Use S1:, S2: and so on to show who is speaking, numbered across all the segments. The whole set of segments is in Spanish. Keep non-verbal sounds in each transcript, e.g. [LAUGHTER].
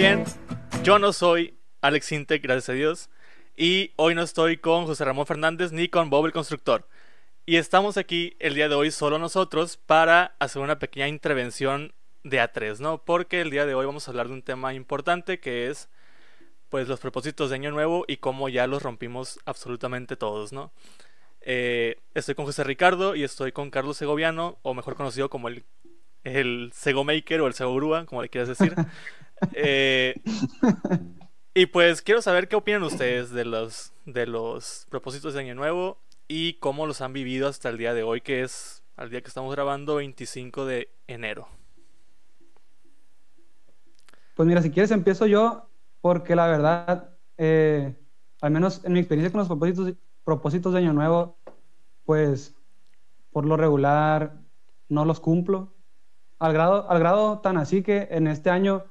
S1: bien. Yo no soy Alex Intec, gracias a Dios. Y hoy no estoy con José Ramón Fernández ni con Bob el Constructor. Y estamos aquí el día de hoy solo nosotros para hacer una pequeña intervención de A3, ¿no? Porque el día de hoy vamos a hablar de un tema importante que es pues los propósitos de año nuevo y cómo ya los rompimos absolutamente todos, ¿no? Eh, estoy con José Ricardo y estoy con Carlos Segoviano, o mejor conocido como el, el Sego Maker o el Sego Grúa, como le quieras decir. [LAUGHS] Eh, y pues quiero saber qué opinan ustedes de los, de los propósitos de año nuevo y cómo los han vivido hasta el día de hoy, que es al día que estamos grabando, 25 de enero.
S2: Pues mira, si quieres empiezo yo, porque la verdad, eh, al menos en mi experiencia con los propósitos, propósitos de Año Nuevo, pues por lo regular no los cumplo. Al grado, al grado tan así que en este año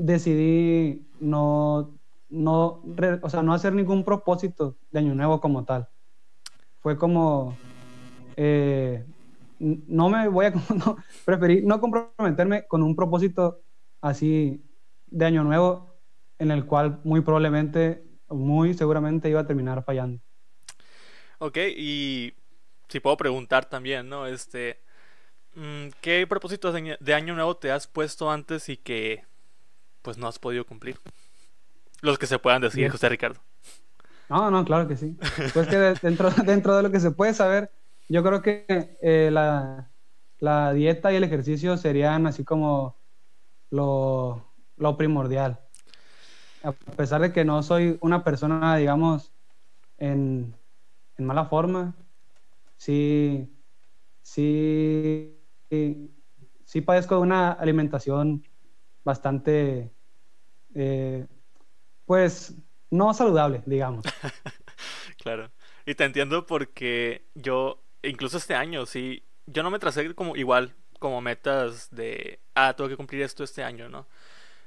S2: decidí no, no, o sea, no hacer ningún propósito de Año Nuevo como tal. Fue como, eh, no me voy a, [LAUGHS] no, preferí no comprometerme con un propósito así de Año Nuevo en el cual muy probablemente, muy seguramente iba a terminar fallando.
S1: Ok, y si puedo preguntar también, ¿no? Este, mm, ¿qué propósitos de año nuevo te has puesto antes y que pues no has podido cumplir? Los que se puedan decir, José Ricardo.
S2: No, no, claro que sí. Pues que [LAUGHS] dentro, dentro de lo que se puede saber, yo creo que eh, la, la, dieta y el ejercicio serían así como lo, lo primordial. A pesar de que no soy una persona, digamos, en, en mala forma, sí, sí, sí, padezco de una alimentación bastante, eh, pues, no saludable, digamos. [LAUGHS]
S1: claro. Y te entiendo porque yo, incluso este año, sí, yo no me tracé como igual, como metas de, ah, tengo que cumplir esto este año, ¿no?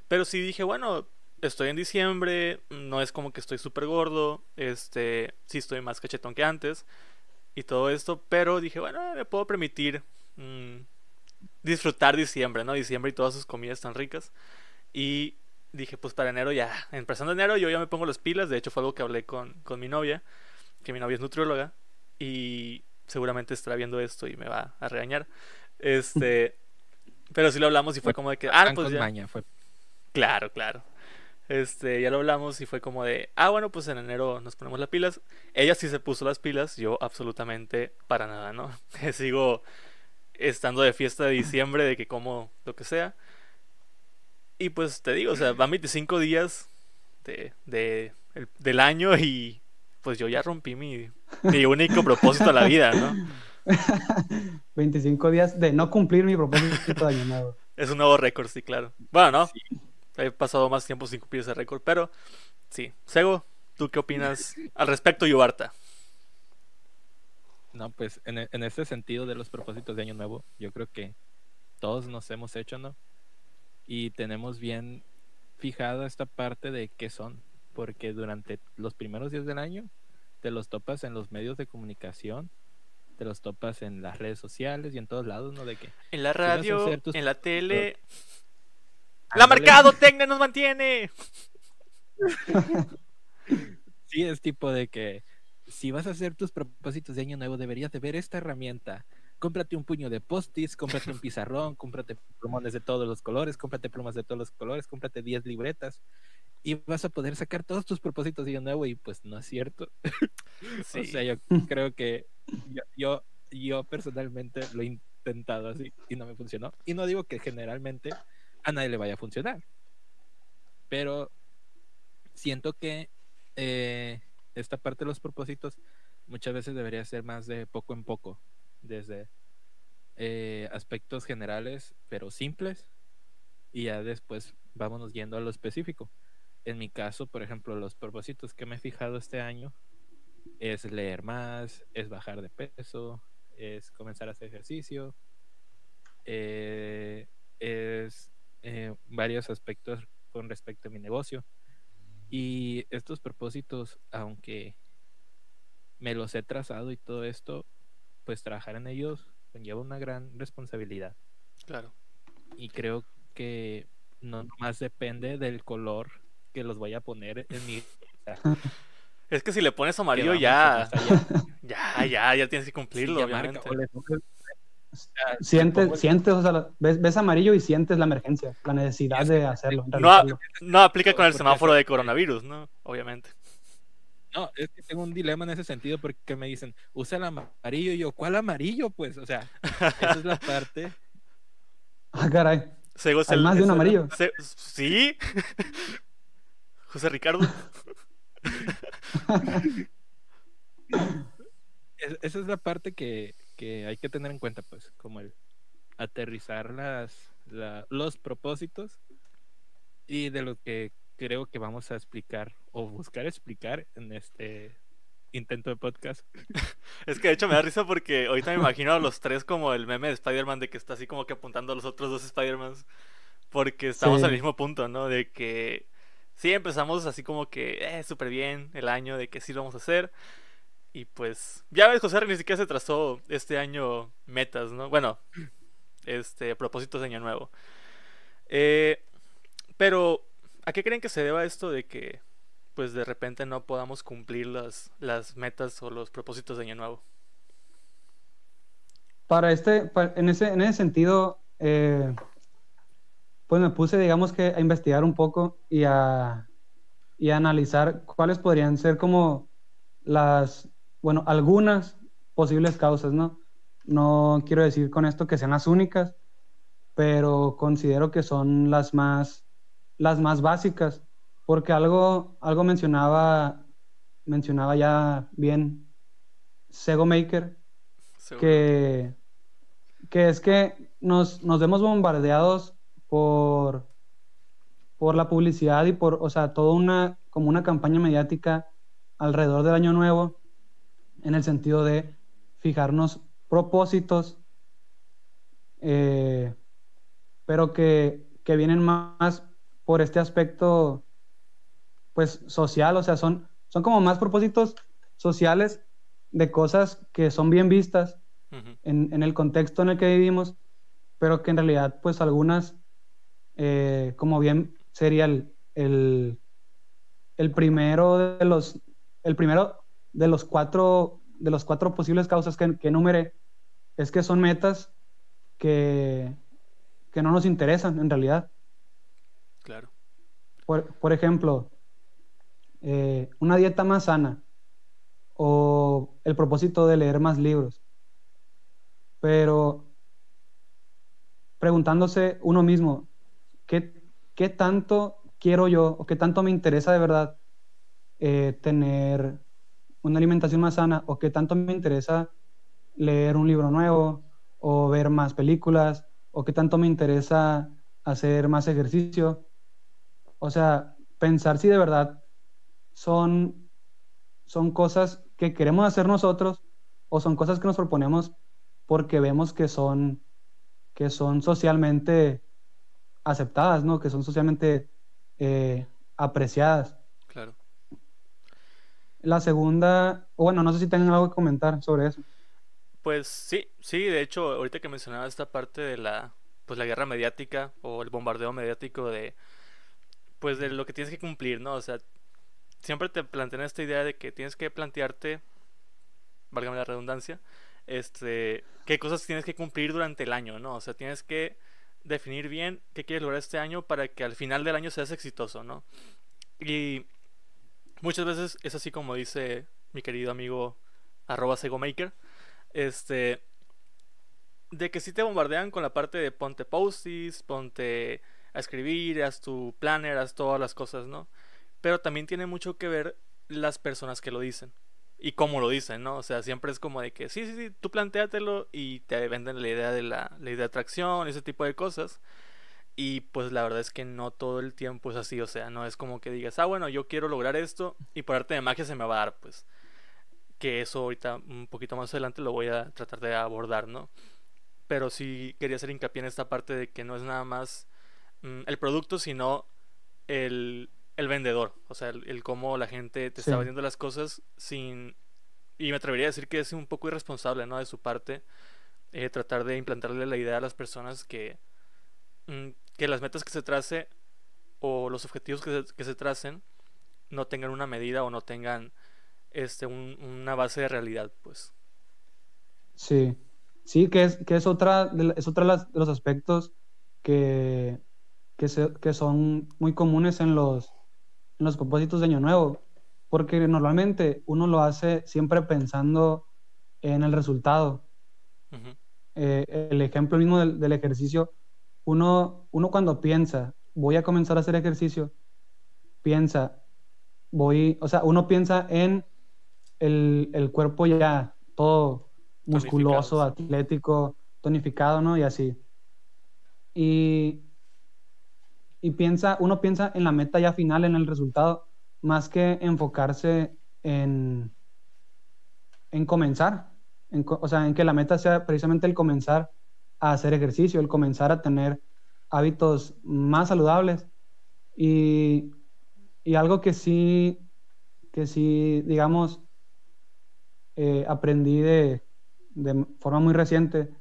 S1: Pero sí dije, bueno, estoy en diciembre, no es como que estoy súper gordo, este, sí estoy más cachetón que antes y todo esto, pero dije, bueno, me puedo permitir mm, disfrutar diciembre, ¿no? Diciembre y todas sus comidas tan ricas. Y dije, pues para enero ya, empezando enero yo ya me pongo las pilas, de hecho fue algo que hablé con, con mi novia, que mi novia es nutrióloga, y seguramente estará viendo esto y me va a regañar. Este, [LAUGHS] pero sí lo hablamos y fue como de que, ah, pues ya. fue. Claro, claro. Este, ya lo hablamos y fue como de, ah, bueno, pues en enero nos ponemos las pilas. Ella sí se puso las pilas, yo absolutamente para nada, ¿no? [LAUGHS] Sigo estando de fiesta de diciembre, de que como lo que sea. Y pues te digo, o sea, van 25 días de, de del año y pues yo ya rompí mi, mi único propósito de la vida, ¿no? [LAUGHS]
S2: 25 días de no cumplir mi propósito de año nuevo.
S1: Es un nuevo récord, sí, claro. Bueno, ¿no? He pasado más tiempo sin cumplir ese récord, pero sí. Sego, ¿tú qué opinas al respecto, Yubarta?
S3: No, pues en, e, en este sentido de los propósitos de Año Nuevo, yo creo que todos nos hemos hecho, ¿no? Y tenemos bien fijada esta parte de qué son, porque durante los primeros días del año te los topas en los medios de comunicación, te los topas en las redes sociales y en todos lados, ¿no? De que
S1: en la radio, en la tele, la mercadotecnia nos mantiene. [LAUGHS]
S3: sí, es tipo de que si vas a hacer tus propósitos de año nuevo, deberías de ver esta herramienta. Cómprate un puño de post-its, cómprate un pizarrón, cómprate plumones de todos los colores, cómprate plumas de todos los colores, cómprate 10 libretas y vas a poder sacar todos tus propósitos de año nuevo y pues no es cierto. [LAUGHS] o sea, yo creo que yo, yo personalmente lo he intentado así y no me funcionó. Y no digo que generalmente a nadie le vaya a funcionar. Pero siento que eh, esta parte de los propósitos muchas veces debería ser más de poco en poco, desde eh, aspectos generales pero simples y ya después vámonos yendo a lo específico. En mi caso, por ejemplo, los propósitos que me he fijado este año es leer más, es bajar de peso, es comenzar a hacer ejercicio, eh, es eh, varios aspectos con respecto a mi negocio. Y estos propósitos, aunque me los he trazado y todo esto, pues trabajar en ellos conlleva una gran responsabilidad.
S1: Claro.
S3: Y creo que no nomás depende del color que los voy a poner en mi.
S1: Es que si le pones amarillo ya, [LAUGHS] ya, ya, ya tienes que cumplirlo, obviamente.
S2: Sientes, sientes, o sea, ves, ves amarillo y sientes la emergencia, la necesidad de hacerlo.
S1: No, aplica con el semáforo de coronavirus, ¿no? Obviamente.
S3: No, es que tengo un dilema en ese sentido porque me dicen, usa el amarillo. Y yo, ¿cuál amarillo? Pues, o sea, esa es la parte.
S2: Ah, caray. Hay
S1: el-
S2: más de un amarillo.
S1: Se- ¿Sí? [LAUGHS] José Ricardo. [LAUGHS]
S3: es- esa es la parte que, que hay que tener en cuenta, pues, como el aterrizar las, la- los propósitos y de lo que creo que vamos a explicar o buscar explicar en este intento de podcast. [LAUGHS]
S1: Es que de hecho me da risa porque ahorita me imagino a los tres como el meme de Spider-Man de que está así como que apuntando a los otros dos Spider-Mans. Porque estamos
S2: Sí.
S1: al mismo punto, ¿no? De que sí empezamos así como que eh, súper bien el año, de que sí lo vamos a hacer. Y pues, ya ves, José ni siquiera se trazó este año metas, ¿no? Bueno, este, propósitos de año nuevo. Eh, pero, ¿a qué creen que se deba esto de que, pues de repente no podamos cumplir las, las metas o los propósitos de año nuevo?
S2: Para este, en ese, en ese sentido, eh, pues me puse, digamos que, a investigar un poco y a, y a analizar cuáles podrían ser como las, bueno, algunas posibles causas, ¿no? No quiero decir con esto que sean las únicas, pero considero que son las más, las más básicas, porque algo, algo mencionaba, mencionaba ya bien Sego Maker,
S1: Seguro.
S2: que, que es que nos, nos vemos bombardeados por, por la publicidad y por, o sea, toda una, como una campaña mediática alrededor del año nuevo, en el sentido de fijarnos propósitos, eh, pero que, que vienen más por este aspecto, pues, social, o sea, son, son como más propósitos sociales de cosas que son bien vistas
S1: Ujú.
S2: en, en el contexto en el que vivimos, pero que en realidad, pues algunas, eh, como bien sería el, el, el primero de los, el primero de los cuatro, de los cuatro posibles causas que, que enumeré, es que son metas que, que no nos interesan en realidad.
S1: Claro.
S2: Por, por ejemplo, eh, una dieta más sana o el propósito de leer más libros. Pero preguntándose uno mismo, ¿qué, qué tanto quiero yo o qué tanto me interesa de verdad eh, tener una alimentación más sana o qué tanto me interesa leer un libro nuevo o ver más películas o qué tanto me interesa hacer más ejercicio? O sea, pensar si de verdad son, son cosas que queremos hacer nosotros o son cosas que nos proponemos porque vemos que son, que son socialmente aceptadas, ¿no? Que son socialmente eh, apreciadas. La segunda, bueno, no sé si tengan algo que comentar sobre eso.
S1: Pues sí, sí, de hecho, ahorita que mencionaba esta parte de la, pues la guerra mediática o el bombardeo mediático de, pues de lo que tienes que cumplir, ¿no? O sea, siempre te plantean esta idea de que tienes que plantearte, válgame la redundancia, este, qué cosas tienes que cumplir durante el año, ¿no? O sea, tienes que definir bien qué quieres lograr este año para que al final del año seas exitoso, ¿no? Y muchas veces es así como dice mi querido amigo arroba segomaker, este, de que si te bombardean con la parte de ponte postis, ponte a escribir, haz tu planner, haz todas las cosas, ¿no? Pero también tiene mucho que ver las personas que lo dicen y cómo lo dicen, ¿no? O sea, siempre es como de que sí, sí, sí, tú planteatelo y te venden la idea de la ley de atracción, ese tipo de cosas. Y pues la verdad es que no todo el tiempo es así, o sea, no es como que digas, ah, bueno, yo quiero lograr esto y por arte de magia se me va a dar, pues. Que eso ahorita un poquito más adelante lo voy a tratar de abordar, ¿no? Pero sí quería hacer hincapié en esta parte de que no es nada más mm, el producto, sino el, el vendedor, o sea, el, el cómo la gente te
S2: Sí.
S1: está vendiendo las cosas sin... Y me atrevería a decir que es un poco irresponsable, ¿no? De su parte, eh, tratar de implantarle la idea a las personas que, mm, que las metas que se trace o los objetivos que se, que se tracen no tengan una medida o no tengan este un- una base de realidad, pues.
S2: Sí, sí, que es, que es otra, de es otra de, los aspectos que, que, se- que son muy comunes en los, en los propósitos de Año Nuevo, porque normalmente uno lo hace siempre pensando en el resultado. Eh, el ejemplo mismo del, del ejercicio, uno, uno cuando piensa, voy a comenzar a hacer ejercicio, piensa, voy, o sea, uno piensa en el, el cuerpo ya todo musculoso, atlético, tonificado, ¿no? Y así. Y, y piensa, uno piensa en la meta ya final, en el resultado, más que enfocarse en, en comenzar. En o sea, en que la meta sea precisamente el comenzar hacer ejercicio, el comenzar a tener hábitos más saludables. Y, y algo que sí, que sí, digamos, eh, aprendí de, de forma muy reciente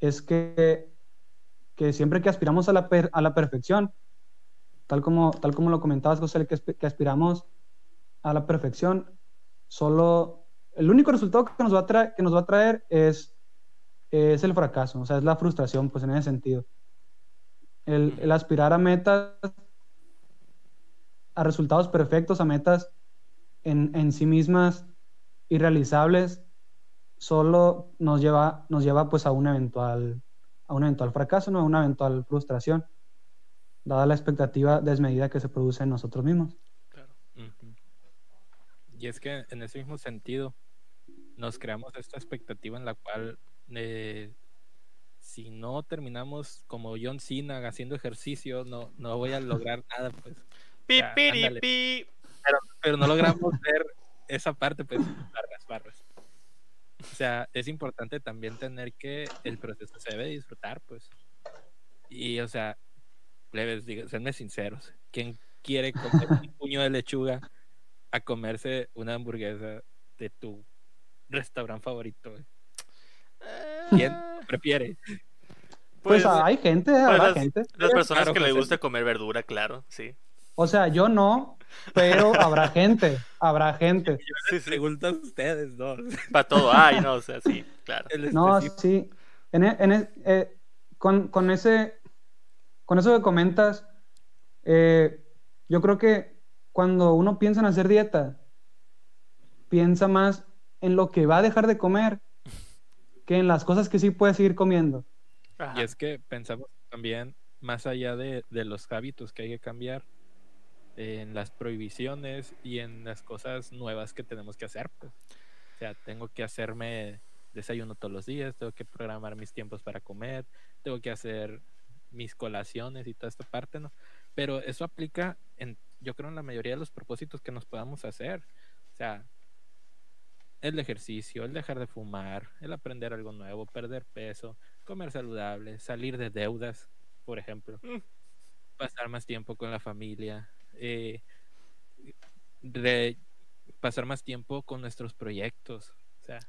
S2: es que, que siempre que aspiramos a la, a la perfección, tal como, tal como lo comentabas, José, que, que aspiramos a la perfección, solo el único resultado que nos va a traer, que nos va a traer es, es el fracaso, o sea, es la frustración, pues en ese sentido. El, el aspirar a metas, a resultados perfectos, a metas en, en sí mismas irrealizables, solo nos lleva, nos lleva pues a un eventual, a un eventual fracaso, ¿no? a una eventual frustración, dada la expectativa desmedida que se produce en nosotros mismos.
S1: claro.
S3: Y es que en ese mismo sentido, nos creamos esta expectativa en la cual eh, si no terminamos como John Cena haciendo ejercicio, no, no voy a lograr [LAUGHS] nada, pues.
S1: Pi.
S3: Pero no logramos ver esa parte, pues, barras, barras. O sea, es importante también tener que el proceso se debe disfrutar, pues. Y, o sea, plebes, diga- séanme sinceros. ¿Quién quiere comer un [LAUGHS] puño de lechuga a comerse una hamburguesa de tu restaurante favorito? güey? ¿Quién prefiere?
S2: Pues,
S1: Pues,
S2: hay gente,
S1: pues
S2: habrá
S1: las,
S2: gente.
S1: las personas
S3: Claro,
S1: que le
S3: José.
S1: gusta comer verdura, claro, sí.
S2: O sea, yo no, pero habrá gente, habrá gente.
S1: Sí, sí.
S3: Preguntan ustedes dos.
S1: Para todo hay, ¿no? O sea, sí, claro.
S2: No, sí. En e- en e- eh, con, con ese, con eso que comentas, eh, yo creo que cuando uno piensa en hacer dieta, piensa más en lo que va a dejar de comer que en las cosas que sí puede seguir comiendo.
S1: Ajá.
S3: Y es que pensamos también, más allá de, de los hábitos que hay que cambiar, en las prohibiciones y en las cosas nuevas que tenemos que hacer. Pues. O sea, tengo que hacerme desayuno todos los días, tengo que programar mis tiempos para comer, tengo que hacer mis colaciones y toda esta parte, ¿no? Pero eso aplica en, yo creo, en la mayoría de los propósitos que nos podamos hacer. O sea, el ejercicio, el dejar de fumar, el aprender algo nuevo, perder peso, comer saludable, salir de deudas, por ejemplo,
S1: Mm.
S3: pasar más tiempo con la familia, eh, de pasar más tiempo con nuestros proyectos. O sea,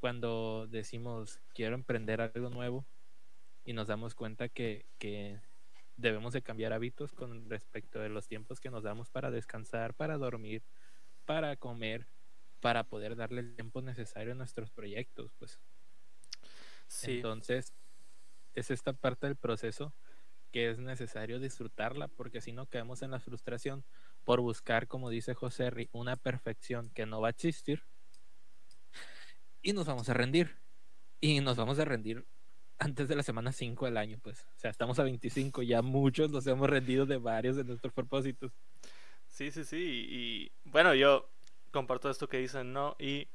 S3: cuando decimos quiero emprender algo nuevo y nos damos cuenta que, que debemos de cambiar hábitos con respecto de los tiempos que nos damos para descansar, para dormir, para comer, para poder darle el tiempo necesario a nuestros proyectos, pues.
S1: Sí.
S3: Entonces, es esta parte del proceso que es necesario disfrutarla, porque si no caemos en la frustración por buscar, como dice José Ri, una perfección que no va a existir y nos vamos a rendir. Y nos vamos a rendir antes de la semana 5 del año, pues. O sea, estamos a 25, ya muchos nos hemos rendido de varios de nuestros propósitos.
S1: Sí, sí, sí. Y bueno, yo comparto esto que dicen, ¿no? Y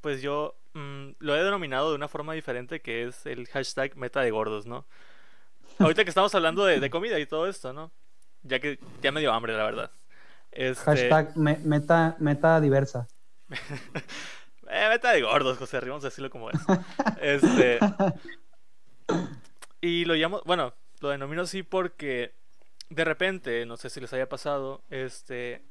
S1: pues yo mm, lo he denominado de una forma diferente que es el hashtag meta de gordos, ¿no? Ahorita que estamos hablando de, de comida y todo esto, ¿no? Ya que ya me dio hambre, la verdad. Este,
S2: Hashtag me- meta, meta diversa. [LAUGHS]
S1: eh, meta de gordos, José, vamos a decirlo como es. Este, [LAUGHS] y lo llamo, bueno, lo denomino así porque de repente, no sé si les haya pasado, este,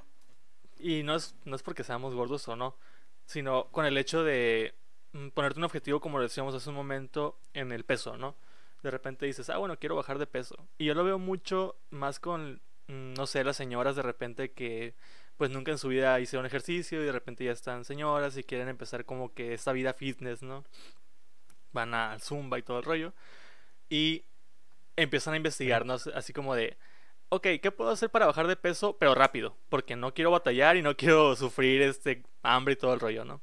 S1: y no es, no es porque seamos gordos o no, sino con el hecho de mm, ponerte un objetivo, como decíamos hace un momento, en el peso, ¿no? De repente dices, ah, bueno, quiero bajar de peso. Y yo lo veo mucho más con, mm, no sé, las señoras de repente que pues nunca en su vida hicieron ejercicio y de repente ya están señoras y quieren empezar como que esta vida fitness, ¿no? Van al zumba y todo el rollo. Y empiezan a investigar, ¿no? Así como de, ok, ¿qué puedo hacer para bajar de peso, pero rápido? Porque no quiero batallar y no quiero [LAUGHS] sufrir este hambre y todo el rollo, ¿no?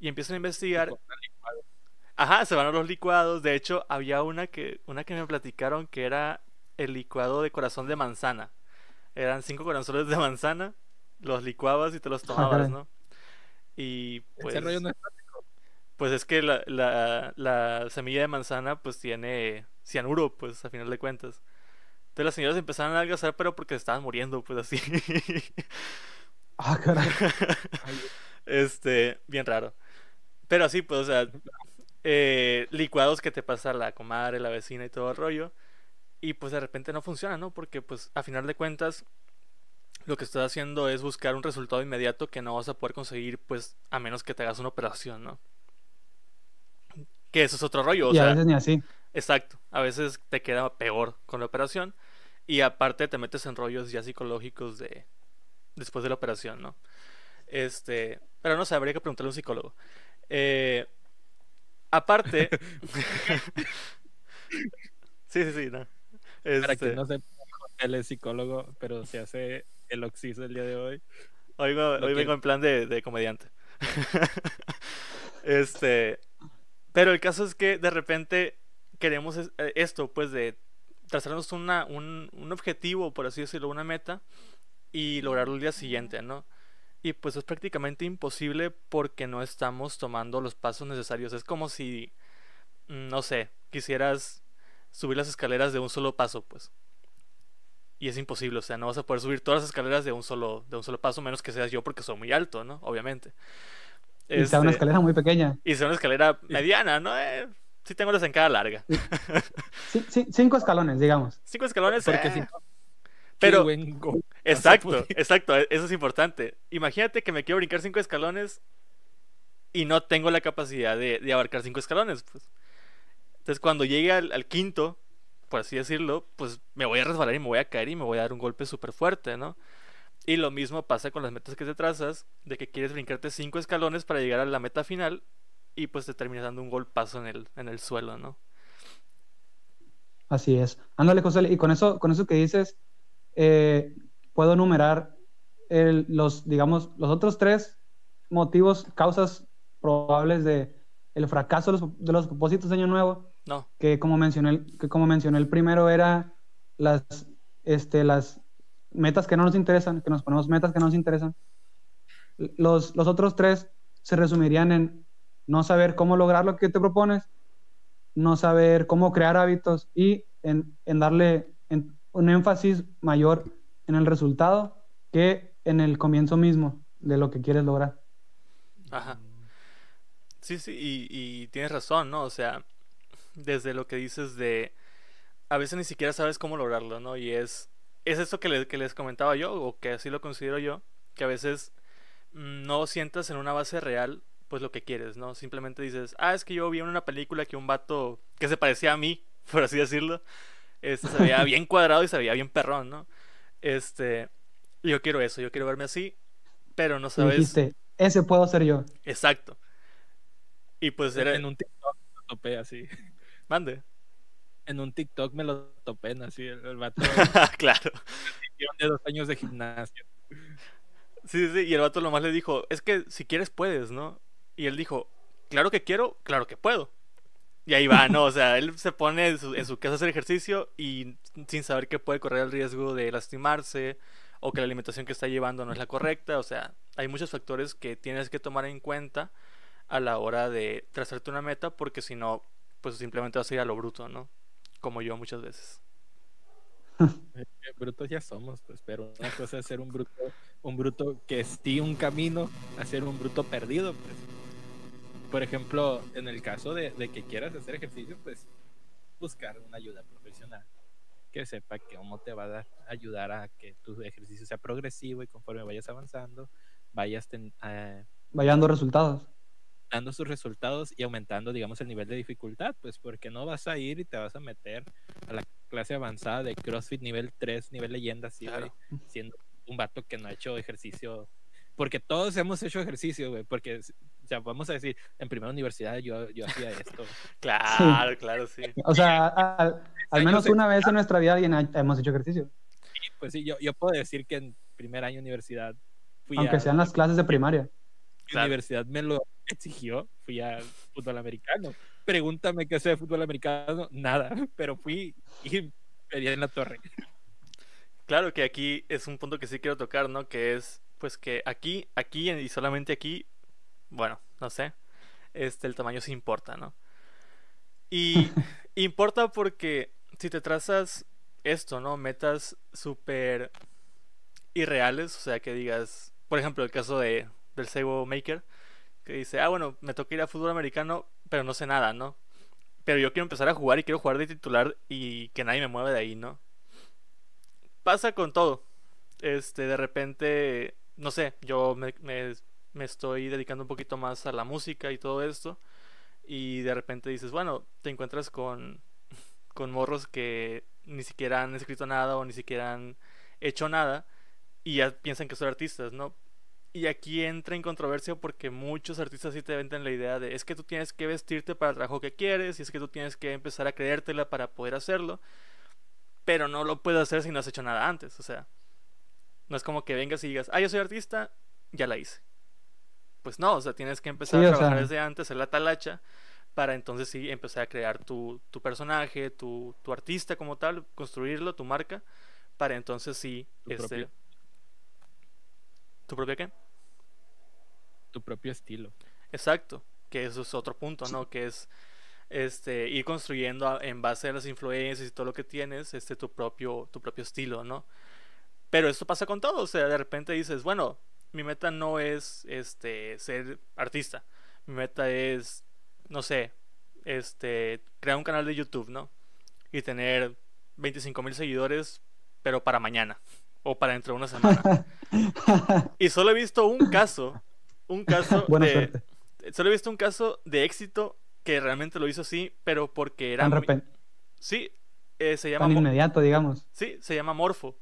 S1: Y empiezan a investigar. Ajá, se van a los licuados. De hecho, había una que, una que me platicaron que era el licuado de corazón de manzana. Eran cinco corazones de manzana los licuabas y te los tomabas, ¿no? Y pues... Pues es que la, la, la, semilla de manzana pues tiene cianuro, pues a final de cuentas. Entonces las señoras empezaron a adelgazar, pero porque se estaban muriendo, pues así. [LAUGHS]
S2: Ah, caray. [LAUGHS]
S1: este, bien raro. Pero así, pues, o sea, eh, licuados que te pasa la comadre, la vecina y todo el rollo. Y pues de repente no funciona, ¿no? Porque pues a final de cuentas lo que estás haciendo es buscar un resultado inmediato que no vas a poder conseguir, pues, a menos que te hagas una operación, ¿no? Que eso es otro rollo. O
S2: y a veces ni así.
S1: Exacto. A veces te queda peor con la operación. Y aparte te metes en rollos ya psicológicos de después de la operación, ¿no? Este. Pero no sé, habría que preguntarle a un psicólogo. Eh, aparte. [LAUGHS] sí, sí, sí, no.
S3: Para que este no se él es psicólogo, pero se hace el oxiso el día de hoy.
S1: Hoy, vengo en plan de, comediante. [LAUGHS] este. Pero el caso es que de repente queremos eh, esto, pues de trazarnos una, un, un objetivo, por así decirlo, una meta, y lograrlo el día siguiente, ¿no? Y pues es prácticamente imposible porque no estamos tomando los pasos necesarios. Es como si, mm, no sé, quisieras subir las escaleras de un solo paso, pues y es imposible, o sea, no vas a poder subir todas las escaleras de un solo, de un solo paso, menos que seas yo porque soy muy alto, ¿no? Obviamente.
S2: Y sea una este, escalera muy pequeña.
S1: Y sea una escalera mediana, ¿no? Eh, sí tengo la zancada larga. [LAUGHS]
S2: Sí, cinco escalones, digamos.
S1: Cinco escalones. Porque eh. Pero, exacto, exacto, e, eso es importante. Imagínate que me quiero brincar cinco escalones y no tengo la capacidad de, de abarcar cinco escalones, pues. Entonces, cuando llegue al quinto, por así decirlo, pues me voy a resbalar y me voy a caer y me voy a dar un golpe súper fuerte, ¿no? Y lo mismo pasa con las metas que te trazas, de que quieres brincarte cinco escalones para llegar a la meta final y pues te terminas dando un golpazo en el, en el suelo, ¿no?
S2: Así es. Ándale, José, y con eso, con eso que dices, eh, puedo enumerar los, digamos, los otros tres motivos, causas probables de el fracaso de los, de los propósitos de Año Nuevo
S1: no.
S2: Que como mencioné, que como mencioné el primero era las, este, las metas que no nos interesan, que nos ponemos metas que no nos interesan. Los, los otros tres se resumirían en no saber cómo lograr lo que te propones, no saber cómo crear hábitos y en, darle un énfasis mayor en el resultado que en el comienzo mismo de lo que quieres lograr.
S1: Ajá. Sí, sí, y, tienes razón, ¿no? O sea, desde lo que dices de a veces ni siquiera sabes cómo lograrlo, ¿no? Y es, es eso que, que les comentaba yo, o que así lo considero yo, que a veces mm, no sientas en una base real pues lo que quieres, ¿no? Simplemente dices, ah, es que yo vi en una película que un vato que se parecía a mí, [LAUGHS] por así decirlo, este, se veía [LAUGHS] bien cuadrado y se veía bien perrón, ¿no? Este, yo quiero eso, yo quiero verme así, pero no sabes... Dijiste,
S2: ese puedo ser yo.
S1: Exacto. Y pues era...
S3: En un TikTok topé así. [LAUGHS]
S1: Mande.
S3: En un TikTok me lo topé, así el, vato.
S1: claro.
S3: De dos años de gimnasio.
S1: Sí, sí, y el vato nomás le dijo, es que si quieres puedes, ¿no? Y él dijo, claro que quiero, claro que puedo. Y ahí va, ¿no? O sea, él se pone en su, casa a hacer ejercicio y sin saber que puede correr el riesgo de lastimarse o que la alimentación que está llevando no es la correcta. O sea, hay muchos factores que tienes que tomar en cuenta a la hora de trazarte una meta porque si no, pues simplemente vas a ir a lo bruto, ¿no? Como yo muchas veces.
S3: Eh, brutos ya somos, pues, pero una cosa es ser un bruto, un bruto que esté un camino a ser un bruto perdido, pues. Por ejemplo, en el caso de, que quieras hacer ejercicio, pues buscar una ayuda profesional que sepa que cómo te va a dar, ayudar a que tu ejercicio sea progresivo y conforme vayas avanzando, vayas ten,
S2: vaya dando resultados.
S3: dando sus resultados y aumentando, digamos, el nivel de dificultad, pues porque no vas a ir y te vas a meter a la clase avanzada de CrossFit nivel 3, nivel leyenda, así,
S1: Claro.
S3: güey, siendo un vato que no ha hecho ejercicio. Porque todos hemos hecho ejercicio, güey, porque, o sea, vamos a decir, en primera universidad yo, yo hacía [LAUGHS] esto.
S1: Claro, claro, sí.
S2: O sea, al, al menos una vez en nuestra vida alguien ha- hemos hecho ejercicio.
S3: Pues sí, yo, yo puedo decir que en primer año de universidad fui
S2: Aunque
S3: a...
S2: sean las clases de primaria.
S1: Claro.
S3: universidad me lo exigió, fui a fútbol americano. Pregúntame qué sé de fútbol americano, nada, [LAUGHS] pero fui y pedí en la torre.
S1: Claro que aquí es un punto que sí quiero tocar, ¿no? Que es, pues que aquí, aquí y solamente aquí, bueno, no sé, este, el tamaño sí importa, ¿no? Y [LAUGHS] importa porque si te trazas esto, ¿no? Metas súper irreales, o sea, que digas, por ejemplo, el caso de, del Sego Maker, que dice, ah, bueno, me toca ir a fútbol americano, pero no sé nada, ¿no? Pero yo quiero empezar a jugar y quiero jugar de titular y que nadie me mueva de ahí, ¿no? Pasa con todo. Este, de repente, no sé, yo me, me- me estoy dedicando un poquito más a la música y todo esto. Y de repente dices, bueno, te encuentras con, [LAUGHS] con morros que ni siquiera han escrito nada o ni siquiera han hecho nada y ya piensan que son artistas, ¿no? Y aquí entra en controversia porque muchos artistas sí te venden la idea de es que tú tienes que vestirte para el trabajo que quieres y es que tú tienes que empezar a creértela para poder hacerlo, pero no lo puedes hacer si no has hecho nada antes, o sea, no es como que vengas y digas, ah, yo soy artista, ya la hice. Pues no, o sea, tienes que empezar
S2: Sí,
S1: a trabajar
S2: sea-
S1: desde antes, hacer la talacha, para entonces sí empezar a crear tu, tu personaje, tu, tu artista como tal, construirlo, tu marca, para entonces sí,
S3: Tu
S1: este...
S3: propio-
S1: ¿Tu propia qué?
S3: Tu propio estilo.
S1: Exacto, que eso es otro punto, ¿no? Que es este ir construyendo en base a las influencias y todo lo que tienes, este tu propio tu propio estilo, ¿no? Pero esto pasa con todo, o sea, de repente dices, bueno, mi meta no es este ser artista. Mi meta es no sé, este crear un canal de YouTube, ¿no? Y tener 25 mil seguidores, pero para mañana o para dentro de una semana. [LAUGHS] Y solo he visto un caso, un caso [LAUGHS]
S2: Buena
S1: de,
S2: suerte.
S1: Solo he visto un caso de éxito que realmente lo hizo así, pero porque era...
S2: Tan,
S1: Sí, eh, se llama...
S2: tan inmediato, digamos.
S1: Sí, se llama Morfo.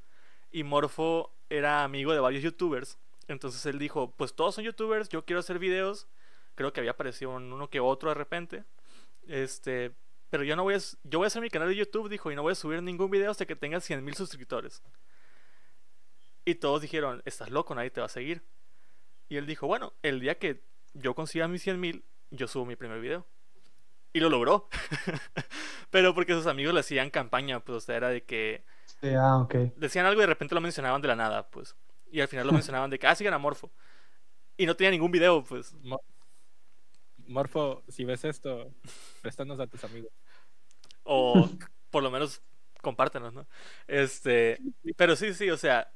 S1: Y Morfo era amigo de varios youtubers. Entonces él dijo, pues todos son youtubers, yo quiero hacer videos. Creo que había aparecido uno que otro de repente. Este, pero yo no voy a, yo voy a hacer mi canal de YouTube, dijo, y no voy a subir ningún video hasta que tenga 100 mil suscriptores. Y todos dijeron, estás loco, nadie te va a seguir. Y él dijo, bueno, el día que yo consiga mis 100 mil, yo subo mi primer video. Y lo logró. [LAUGHS] pero porque sus amigos le hacían campaña, pues o sea, era de que
S2: Sí, ah, ok.
S1: decían algo y de repente lo mencionaban de la nada, pues. Y al final lo mencionaban de que, ah, sigan a Morfo. Y no tenía ningún video, pues.
S3: Mo- Morfo, si ves esto, préstanos a tus amigos.
S1: O por lo menos compártenos, ¿no? Este, pero sí, sí, o sea,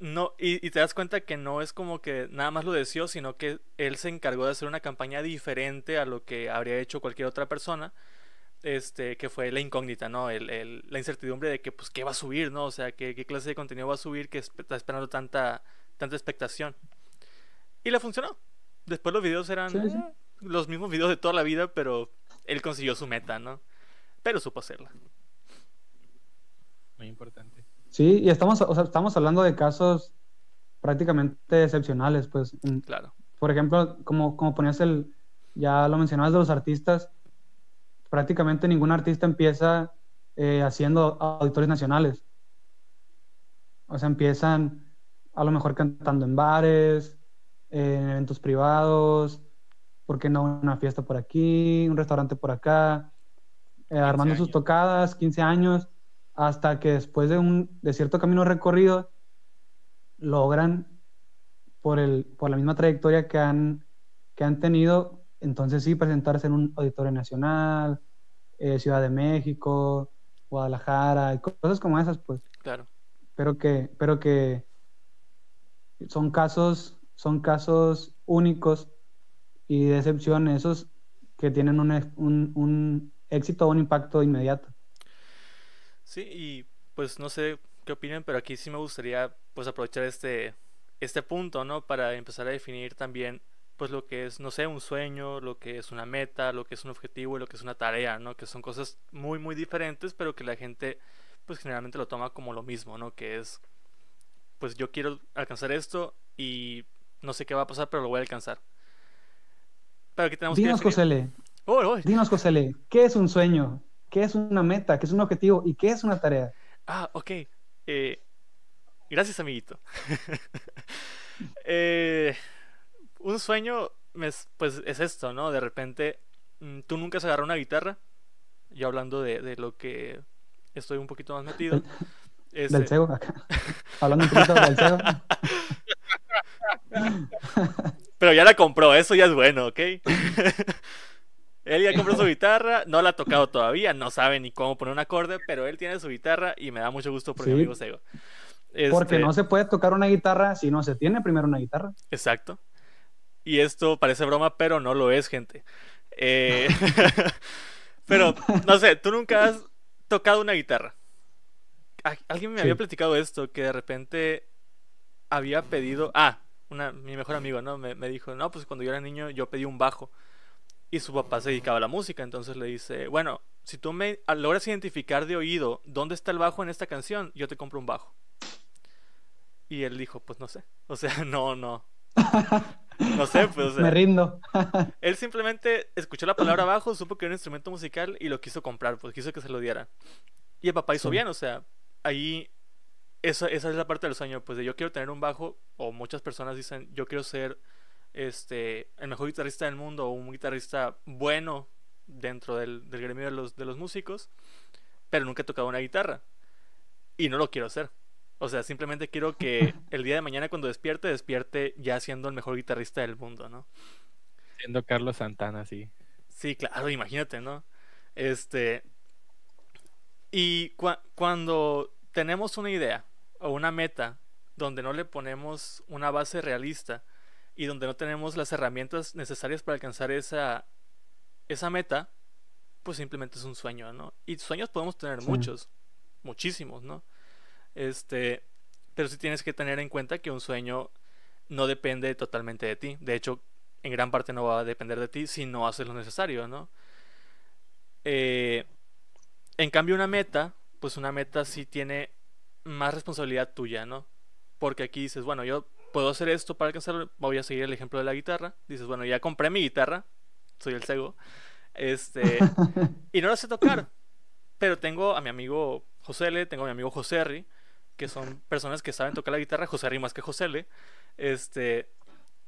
S1: no, y, y te das cuenta que no es como que nada más lo deseó, sino que él se encargó de hacer una campaña diferente a lo que habría hecho cualquier otra persona. Este, que fue la incógnita, ¿no? El, el- la incertidumbre de que, pues, ¿qué va a subir, ¿no? O sea, ¿qué, qué clase de contenido va a subir que está esperando tanta, tanta expectación. Y le funcionó. Después los videos eran
S2: Sí, sí.
S1: eh, los mismos videos de toda la vida, pero él consiguió su meta, ¿no? Pero supo hacerla.
S3: Muy importante.
S2: Sí, y estamos, o sea, estamos hablando de casos prácticamente excepcionales, pues.
S1: Claro.
S2: por ejemplo, como, como ponías el, ya lo mencionabas de los artistas, prácticamente ningún artista empieza eh, haciendo auditores nacionales. O sea, empiezan a lo mejor cantando en bares, en eventos privados, ¿por qué no una fiesta por aquí, un restaurante por acá, eh, armando sus tocadas, 15 años, hasta que después de un de cierto camino recorrido logran por el por la misma trayectoria que han que han tenido, entonces sí presentarse en un auditorio nacional, eh, Ciudad de México, Guadalajara, y cosas como esas, pues
S1: Claro.
S2: pero que, pero que son casos, son casos únicos y de excepción, esos que tienen un, un, un éxito o un impacto inmediato.
S1: Sí, y pues no sé qué opinan, pero aquí sí me gustaría pues aprovechar este, este punto, ¿no? Para empezar a definir también pues lo que es, no sé, un sueño, lo que es una meta, lo que es un objetivo y lo que es una tarea, ¿no? Que son cosas muy, muy diferentes, pero que la gente, pues generalmente lo toma como lo mismo, ¿no? Que es, pues yo quiero alcanzar esto y no sé qué va a pasar, pero lo voy a alcanzar.
S2: Pero aquí tenemos Dinos, que Josele. Dinos, Josele, ¿qué es un sueño? ¿Qué es una meta? ¿Qué es un objetivo? ¿Y qué es una tarea?
S1: Ah, ok. Eh, gracias, amiguito. [LAUGHS] eh, un sueño, pues es esto, ¿no? De repente, mm, tú nunca has agarrado una guitarra. Yo hablando de, lo que estoy un poquito más metido. [LAUGHS]
S2: Del este cego, acá. [LAUGHS] hablando un poquito del cego. [LAUGHS]
S1: Pero ya la compró, eso ya es bueno, ¿ok? él ya compró su guitarra, no la ha tocado todavía, no sabe ni cómo poner un acorde, pero él tiene su guitarra y me da mucho gusto por mi amigo Sego.
S2: Porque no este se puede tocar una guitarra si no se tiene primero una guitarra.
S1: Exacto. Y esto parece broma, pero no lo es, gente. Eh, [LAUGHS] [LAUGHS] pero, no sé, tú nunca has tocado una guitarra. Alguien me había platicado esto, que de repente había pedido... Ah, una, mi mejor amigo, ¿no? Me, me, dijo, no, pues cuando yo era niño yo pedí un bajo. Y su papá se dedicaba a la música, entonces le dice, bueno, si tú me logras identificar de oído dónde está el bajo en esta canción, yo te compro un bajo. Y él dijo, pues no sé. O sea, [LAUGHS] no, no. No sé, pues. [LAUGHS]
S2: Me rindo.
S1: él simplemente escuchó la palabra bajo, supo que era un instrumento musical y lo quiso comprar, pues quiso que se lo diera. Y el papá hizo bien, o sea, ahí. Esa, esa es la parte del sueño, pues de yo quiero tener un bajo, o muchas personas dicen, yo quiero ser este el mejor guitarrista del mundo, o un guitarrista bueno dentro del, del gremio de los, de los músicos, pero nunca he tocado una guitarra. Y no lo quiero hacer. O sea, simplemente quiero que [LAUGHS] el día de mañana cuando despierte, despierte ya siendo el mejor guitarrista del mundo, ¿no?
S3: Siendo Carlos Santana, sí.
S1: Sí, claro, imagínate, ¿no? Este. Y cuando tenemos una idea o una meta donde no le ponemos una base realista y donde no tenemos las herramientas necesarias para alcanzar esa, esa meta, pues simplemente es un sueño, ¿no? Y sueños podemos tener muchos, muchísimos, ¿no? Este, pero sí tienes que tener en cuenta que un sueño no depende totalmente de ti. De hecho, en gran parte no va a depender de ti si no haces lo necesario, ¿no? Eh, en cambio, una meta, pues una meta sí tiene más responsabilidad tuya, ¿no? Porque aquí dices, bueno, yo puedo hacer esto para alcanzar, voy a seguir el ejemplo de la guitarra. Dices, bueno, ya compré mi guitarra, soy el cego, este, [LAUGHS] y no la sé tocar, pero tengo a mi amigo José L, tengo a mi amigo José R, que son personas que saben tocar la guitarra, José Rimas que José Le, este,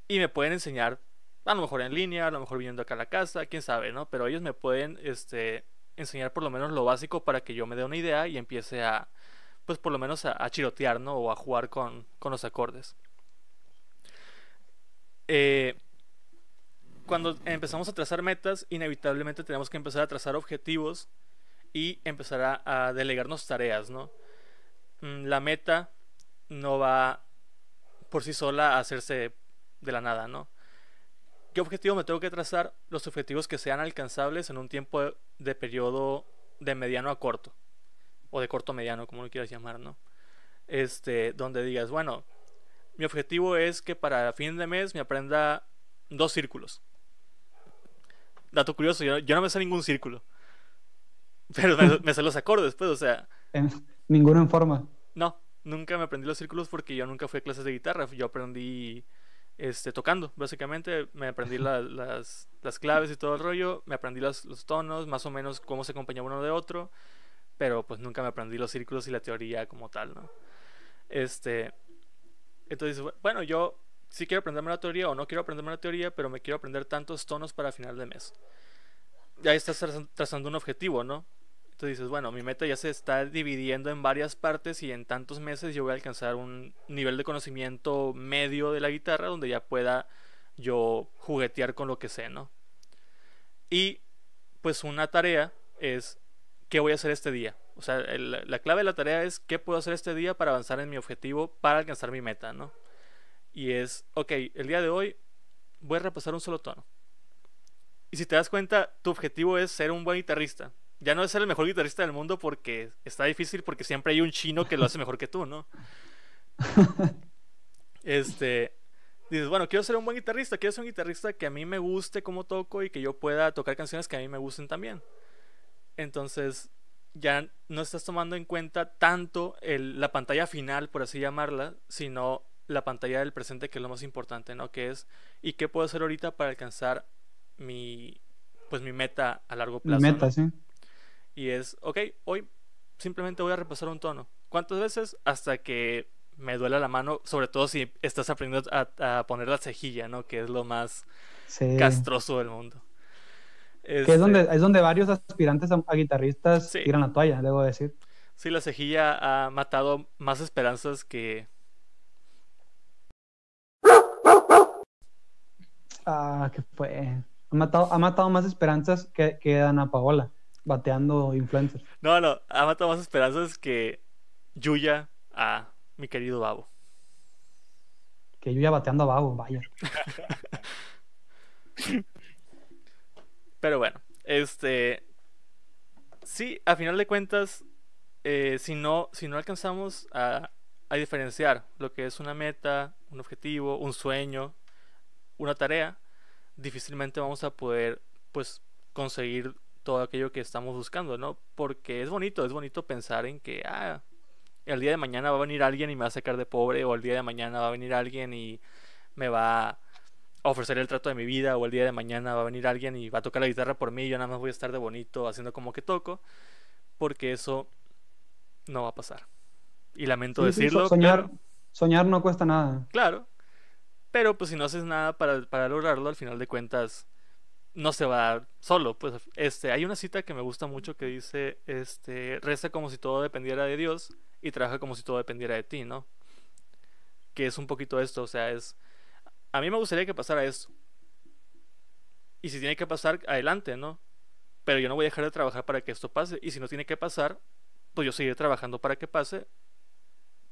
S1: y me pueden enseñar, a lo mejor en línea, a lo mejor viniendo acá a la casa, quién sabe, ¿no? Pero ellos me pueden, este, enseñar por lo menos lo básico para que yo me dé una idea y empiece a, pues por lo menos a, chirotear, ¿no? O a jugar con, con los acordes. Eh, cuando empezamos a trazar metas, inevitablemente tenemos que empezar a trazar objetivos y empezar a, a delegarnos tareas, ¿no? Mm, la meta no va por sí sola a hacerse de la nada, ¿no? ¿Qué objetivo me tengo que trazar? Los objetivos que sean alcanzables en un tiempo de, periodo de mediano a corto. O de corto a mediano, como lo quieras llamar, ¿no? Este, donde digas, bueno, mi objetivo es que para fin de mes me aprenda dos círculos. Dato curioso, yo, no me sé ningún círculo. [LAUGHS] Pero me, me sé los acordes, pues, o sea.
S2: Ninguno en forma.
S1: No, nunca me aprendí los círculos porque yo nunca fui a clases de guitarra. Yo aprendí este, tocando, básicamente. Me aprendí [LAUGHS] las, las, claves y todo el rollo. Me aprendí los, los tonos, más o menos cómo se acompañaba uno de otro. Pero pues nunca me aprendí los círculos y la teoría como tal, ¿no? Este. Entonces, bueno, yo sí quiero aprenderme la teoría o no quiero aprenderme la teoría, pero me quiero aprender tantos tonos para final de mes. Ya estás trazando un objetivo, ¿no? Entonces dices, bueno, mi meta ya se está dividiendo en varias partes y en tantos meses yo voy a alcanzar un nivel de conocimiento medio de la guitarra donde ya pueda yo juguetear con lo que sé, ¿no? Y pues una tarea es qué voy a hacer este día. O sea, la clave de la tarea es qué puedo hacer este día para avanzar en mi objetivo, para alcanzar mi meta, ¿no? Y es, ok, el día de hoy voy a repasar un solo tono. Y si te das cuenta, tu objetivo es ser un buen guitarrista ya no es ser el mejor guitarrista del mundo porque está difícil porque siempre hay un chino que lo hace mejor que tú, ¿no? [LAUGHS] Este, dices, bueno, quiero ser un buen guitarrista, quiero ser un guitarrista que a mí me guste cómo toco y que yo pueda tocar canciones que a mí me gusten también. Entonces, ya no estás tomando en cuenta tanto el, la pantalla final, por así llamarla, sino la pantalla del presente, que es lo más importante, ¿no? Que es, ¿y qué puedo hacer ahorita para alcanzar mi, pues mi meta a largo plazo?
S2: Mi meta,
S1: ¿no?
S2: sí.
S1: Y es, ok, hoy simplemente voy a repasar un tono. ¿Cuántas veces? Hasta que me duela la mano, sobre todo si estás aprendiendo a, a poner la cejilla, ¿no? Que es lo más
S2: Sí.
S1: castroso del mundo.
S2: Que
S1: Este,
S2: es donde, es donde varios aspirantes a, a guitarristas
S1: Sí.
S2: tiran la toalla, debo decir.
S1: Sí, la cejilla ha matado más esperanzas que...
S2: Ah, que fue. Ha matado, ha matado más esperanzas que, que Ana Paola, bateando influencers.
S1: No, no, ha matado más esperanzas que Yuya a mi querido Babo.
S2: Que yo ya bateando a Babo, vaya. [LAUGHS]
S1: Pero bueno, este... Sí, a final de cuentas, eh, si, no, si no alcanzamos a, a diferenciar lo que es una meta, un objetivo, un sueño, una tarea, difícilmente vamos a poder, pues, conseguir todo aquello que estamos buscando, ¿no? Porque es bonito, es bonito pensar en que, ah, el día de mañana va a venir alguien y me va a sacar de pobre, o el día de mañana va a venir alguien y me va a ofrecer el trato de mi vida, o el día de mañana va a venir alguien y va a tocar la guitarra por mí y yo nada más voy a estar de bonito haciendo como que toco, porque eso no va a pasar. Y lamento
S2: Sí,
S1: decirlo,
S2: so- soñar, soñar no cuesta nada.
S1: Claro. Pero pues si no haces nada para, para lograrlo, al final de cuentas no se va solo. Pues este, hay una cita que me gusta mucho que dice, este, reza como si todo dependiera de Dios y trabaja como si todo dependiera de ti, ¿no? Que es un poquito esto, o sea, es a mí me gustaría que pasara esto. Y si tiene que pasar, adelante, ¿no? Pero yo no voy a dejar de trabajar para que esto pase. Y si no tiene que pasar, pues yo seguiré trabajando para que pase.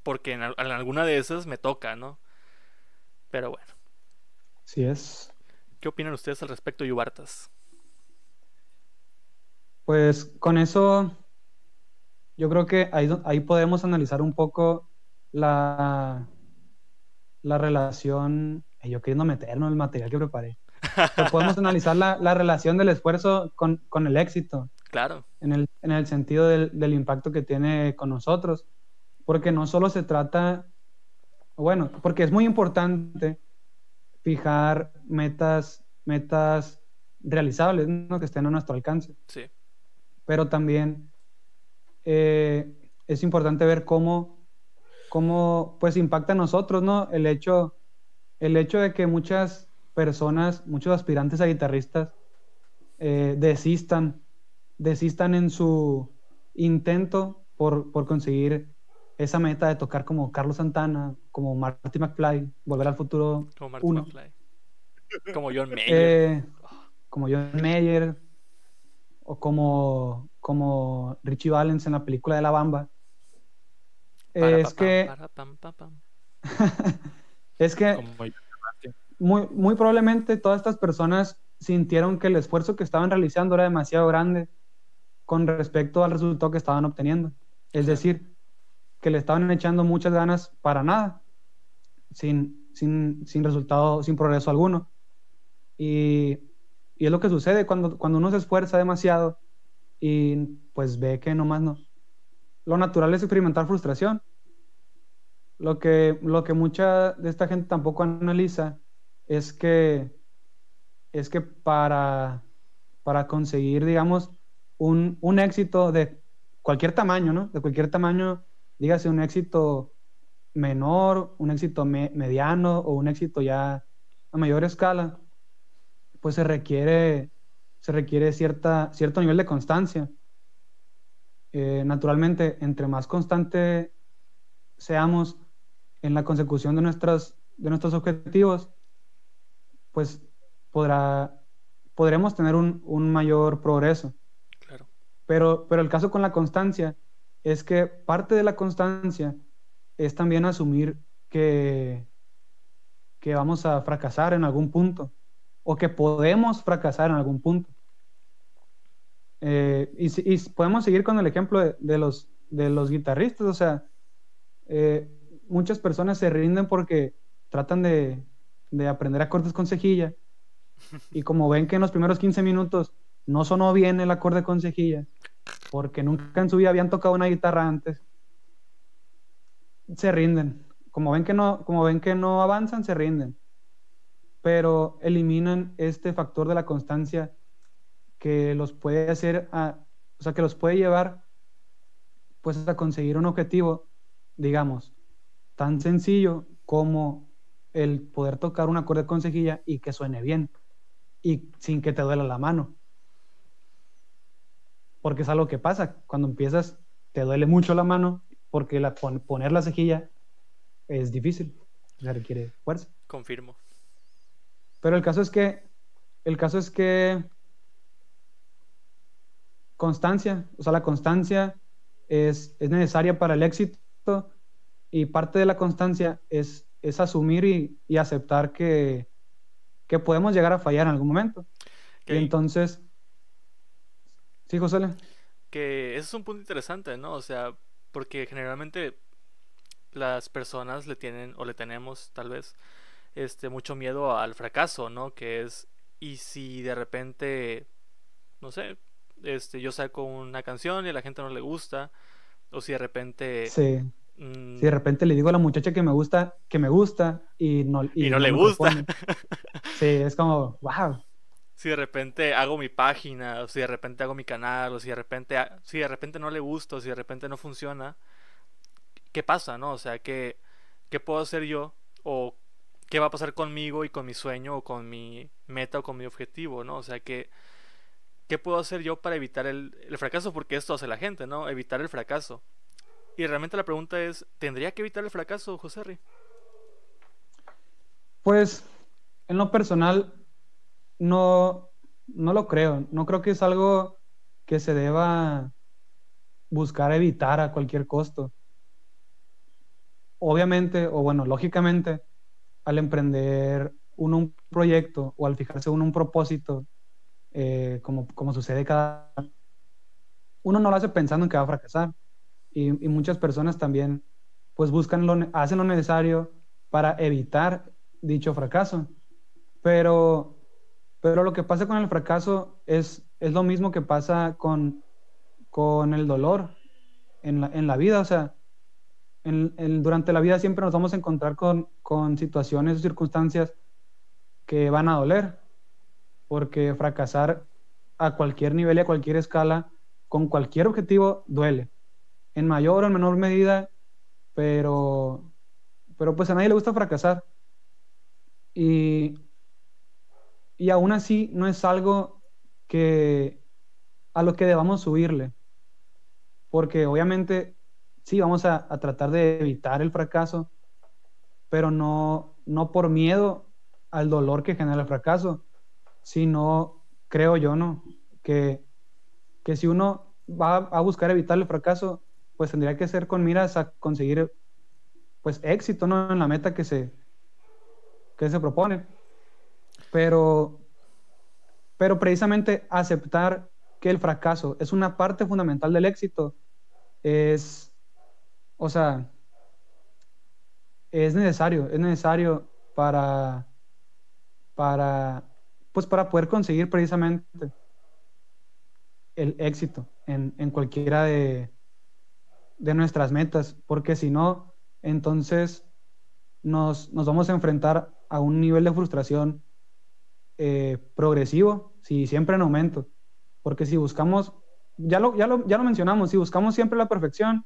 S1: Porque en, en alguna de esas me toca, ¿no? Pero bueno,
S2: Sí es.
S1: ¿Qué opinan ustedes al respecto, Yubartas?
S2: Pues con eso, yo creo que ahí, ahí podemos analizar un poco la, la relación. Yo queriendo meternos el material que preparé. Pero podemos [LAUGHS] analizar la, la relación del esfuerzo con, con el éxito,
S1: Claro,
S2: en el, en el sentido del, del impacto que tiene con nosotros. Porque no solo se trata, bueno, porque es muy importante fijar metas, metas realizables, ¿no? que estén a nuestro alcance
S1: sí,
S2: pero también eh, es importante ver cómo, cómo pues impacta a nosotros, ¿no? El hecho, el hecho de que muchas personas, muchos aspirantes a guitarristas eh, desistan, desistan en su intento por, por conseguir esa meta de tocar como Carlos Santana, como Marty McFly, Volver al Futuro
S1: como Marty
S2: Uno.
S1: McFly. Como John [LAUGHS] Mayer.
S2: eh, como John Mayer o como, como Richie Valens en la película de La Bamba.
S1: Para,
S2: es
S1: pam,
S2: que,
S1: para, pam, pa, pam. [LAUGHS]
S2: es que
S3: Como yo.
S2: muy, muy probablemente todas estas personas sintieron que el esfuerzo que estaban realizando era demasiado grande con respecto al resultado que estaban obteniendo. Es decir, que le estaban echando muchas ganas para nada, sin, sin, sin resultado, sin progreso alguno. Y, y es lo que sucede cuando, cuando uno se esfuerza demasiado y pues ve que nomás no. Lo natural es experimentar frustración. Lo que, lo que mucha de esta gente tampoco analiza es que, es que para, para conseguir, digamos, un, un éxito de cualquier tamaño, ¿no? De cualquier tamaño, dígase un éxito menor, un éxito me- mediano o un éxito ya a mayor escala, pues se requiere, se requiere cierta, cierto nivel de constancia. Eh, naturalmente, entre más constante seamos en la consecución de, nuestras, de nuestros objetivos, pues podrá, podremos tener un, un mayor progreso.
S1: Claro,
S2: Pero, pero el caso con la constancia es que parte de la constancia es también asumir que, que vamos a fracasar en algún punto o que podemos fracasar en algún punto. Eh, y, y podemos seguir con el ejemplo de, de los, de los guitarristas, o sea, eh, muchas personas se rinden porque tratan de, de aprender acordes con cejilla. Y como ven que en los primeros 15 minutos no sonó bien el acorde con cejilla, porque nunca en su vida habían tocado una guitarra antes, se rinden. Como ven que no, como ven que no avanzan, se rinden. Pero eliminan este factor de la constancia que los puede hacer o sea, que los puede llevar pues a conseguir un objetivo, digamos, tan sencillo como el poder tocar un acorde con cejilla y que suene bien y sin que te duela la mano. Porque es algo que pasa, cuando empiezas te duele mucho la mano porque la, poner la cejilla es difícil, se requiere fuerza.
S1: Confirmo.
S2: Pero el caso es que, el caso es que constancia, o sea, la constancia es, es necesaria para el éxito y parte de la constancia es, es asumir y, y aceptar que, que, podemos llegar a fallar en algún momento. Y entonces, sí, José.
S1: Que ese es un punto interesante, ¿no? O sea, porque generalmente las personas le tienen o le tenemos tal vez este mucho miedo al fracaso, ¿no? Que es y si de repente no sé, este yo saco una canción y a la gente no le gusta o si de repente
S2: sí. Mm, si de repente le digo a la muchacha que me gusta, que me gusta y no,
S1: y, no, le gusta. [LAUGHS]
S2: sí, es como, wow.
S1: Si de repente hago mi página, o si de repente hago mi canal, o si de repente, si de repente no le gusta, o si de repente no funciona, ¿qué pasa, no? O sea, ¿qué, qué puedo hacer yo? O qué va a pasar conmigo y con mi sueño, o con mi meta, o con mi objetivo, ¿no? O sea, ¿qué, qué puedo hacer yo para evitar el, el fracaso? Porque esto hace la gente, ¿no? Evitar el fracaso. Y realmente la pregunta es, ¿tendría que evitar el fracaso, José Ri?
S2: Pues, en lo personal, no, no lo creo. No creo que es algo que se deba buscar evitar a cualquier costo. Obviamente, o bueno, lógicamente, al emprender uno un proyecto o al fijarse uno un propósito, eh, como, como sucede cada... Uno no lo hace pensando en que va a fracasar y, muchas personas también pues buscan lo, hacen lo necesario para evitar dicho fracaso. Pero, pero lo que pasa con el fracaso es, es lo mismo que pasa con, con el dolor en la, en la vida. O sea, en, durante la vida siempre nos vamos a encontrar con, con situaciones o circunstancias que van a doler, porque fracasar a cualquier nivel y a cualquier escala, con cualquier objetivo, duele en mayor o en menor medida, pero, pero pues a nadie le gusta fracasar. Y, y aún así no es algo que a lo que debamos subirle, porque obviamente sí vamos a, tratar de evitar el fracaso, pero no, no por miedo al dolor que genera el fracaso, sino creo yo, ¿no? Que, que si uno va a buscar evitar el fracaso, pues tendría que ser con miras a conseguir pues éxito ¿no? en la meta que se, que se propone. Pero, pero precisamente aceptar que el fracaso es una parte fundamental del éxito es, o sea, es necesario, es necesario para, para, pues para poder conseguir precisamente el éxito en, en cualquiera de, de nuestras metas, porque si no, entonces nos, vamos a enfrentar a un nivel de frustración eh, progresivo, si siempre en aumento, porque si buscamos, ya lo, ya, lo, ya lo mencionamos, si buscamos siempre la perfección,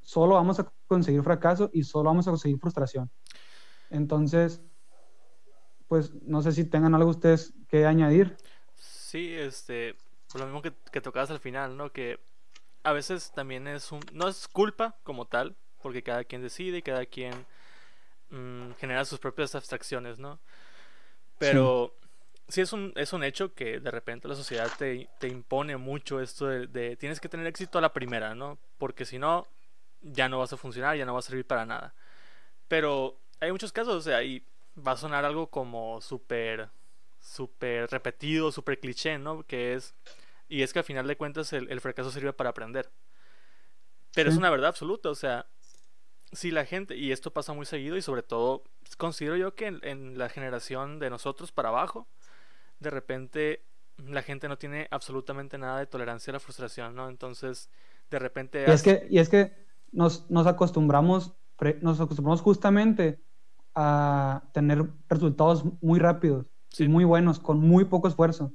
S2: solo vamos a conseguir fracaso y solo vamos a conseguir frustración. Entonces, pues no sé si tengan algo ustedes que añadir.
S1: Sí, este, lo mismo que, que tocabas al final, ¿no? Que a veces también es un... No es culpa como tal, porque cada quien decide y cada quien mm, genera sus propias abstracciones, ¿no? Pero sí, es, un, es un hecho que de repente la sociedad te, te impone mucho esto de, tienes que tener éxito a la primera, ¿no? Porque si no, ya no vas a funcionar, ya no va a servir para nada. Pero hay muchos casos, o sea, y va a sonar algo como súper, súper repetido, súper cliché, ¿no? Que es y es que al final de cuentas el, fracaso sirve para aprender. Pero es una verdad absoluta, o sea, si la gente, y esto pasa muy seguido y sobre todo considero yo que en, en la generación de nosotros para abajo, de repente la gente no tiene absolutamente nada de tolerancia a la frustración, ¿no? Entonces, de repente...
S2: Y es
S1: hace-
S2: que, y es que nos, nos acostumbramos, pre- nos acostumbramos justamente a tener resultados muy rápidos
S1: Sí.
S2: y muy buenos, con muy poco esfuerzo.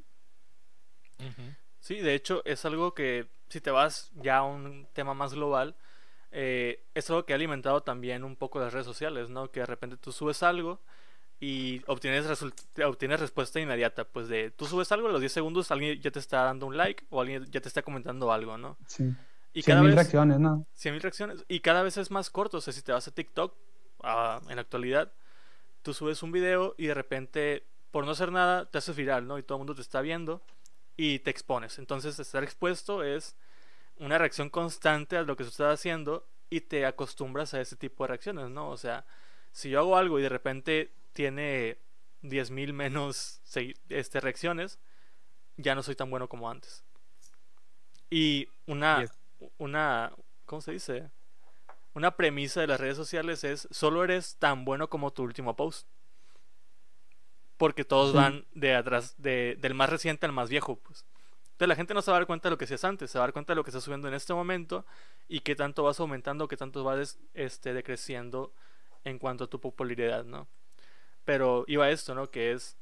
S1: Sí, de hecho es algo que si te vas ya a un tema más global, eh, es algo que ha alimentado también un poco las redes sociales, ¿no? Que de repente tú subes algo y obtienes, obtienes respuesta inmediata, pues de tú subes algo, a los 10 segundos alguien ya te está dando un like o alguien ya te está comentando algo, ¿no?
S2: Sí.
S1: Y
S2: 100
S1: cada
S2: mil
S1: vez...
S2: reacciones, ¿no?
S1: 100.000 reacciones. Y cada vez es más corto. O sea, si te vas a TikTok, ah, en la actualidad, tú subes un video y de repente, por no hacer nada, te haces viral, ¿no? Y todo el mundo te está viendo y te expones. Entonces, estar expuesto es una reacción constante a lo que tú estás haciendo y te acostumbras a ese tipo de reacciones, ¿no? O sea, si yo hago algo y de repente tiene 10.000 menos este, reacciones, ya no soy tan bueno como antes. Y una, una, ¿cómo se dice? Una premisa de las redes sociales es solo eres tan bueno como tu último post. Porque todos
S2: Sí.
S1: van de atrás, de, del más reciente al más viejo, pues. Entonces la gente no se va a dar cuenta de lo que hacías antes, se va a dar cuenta de lo que estás subiendo en este momento y qué tanto vas aumentando, qué tanto vas este, decreciendo en cuanto a tu popularidad, ¿no? Pero iba esto, ¿no? Que es...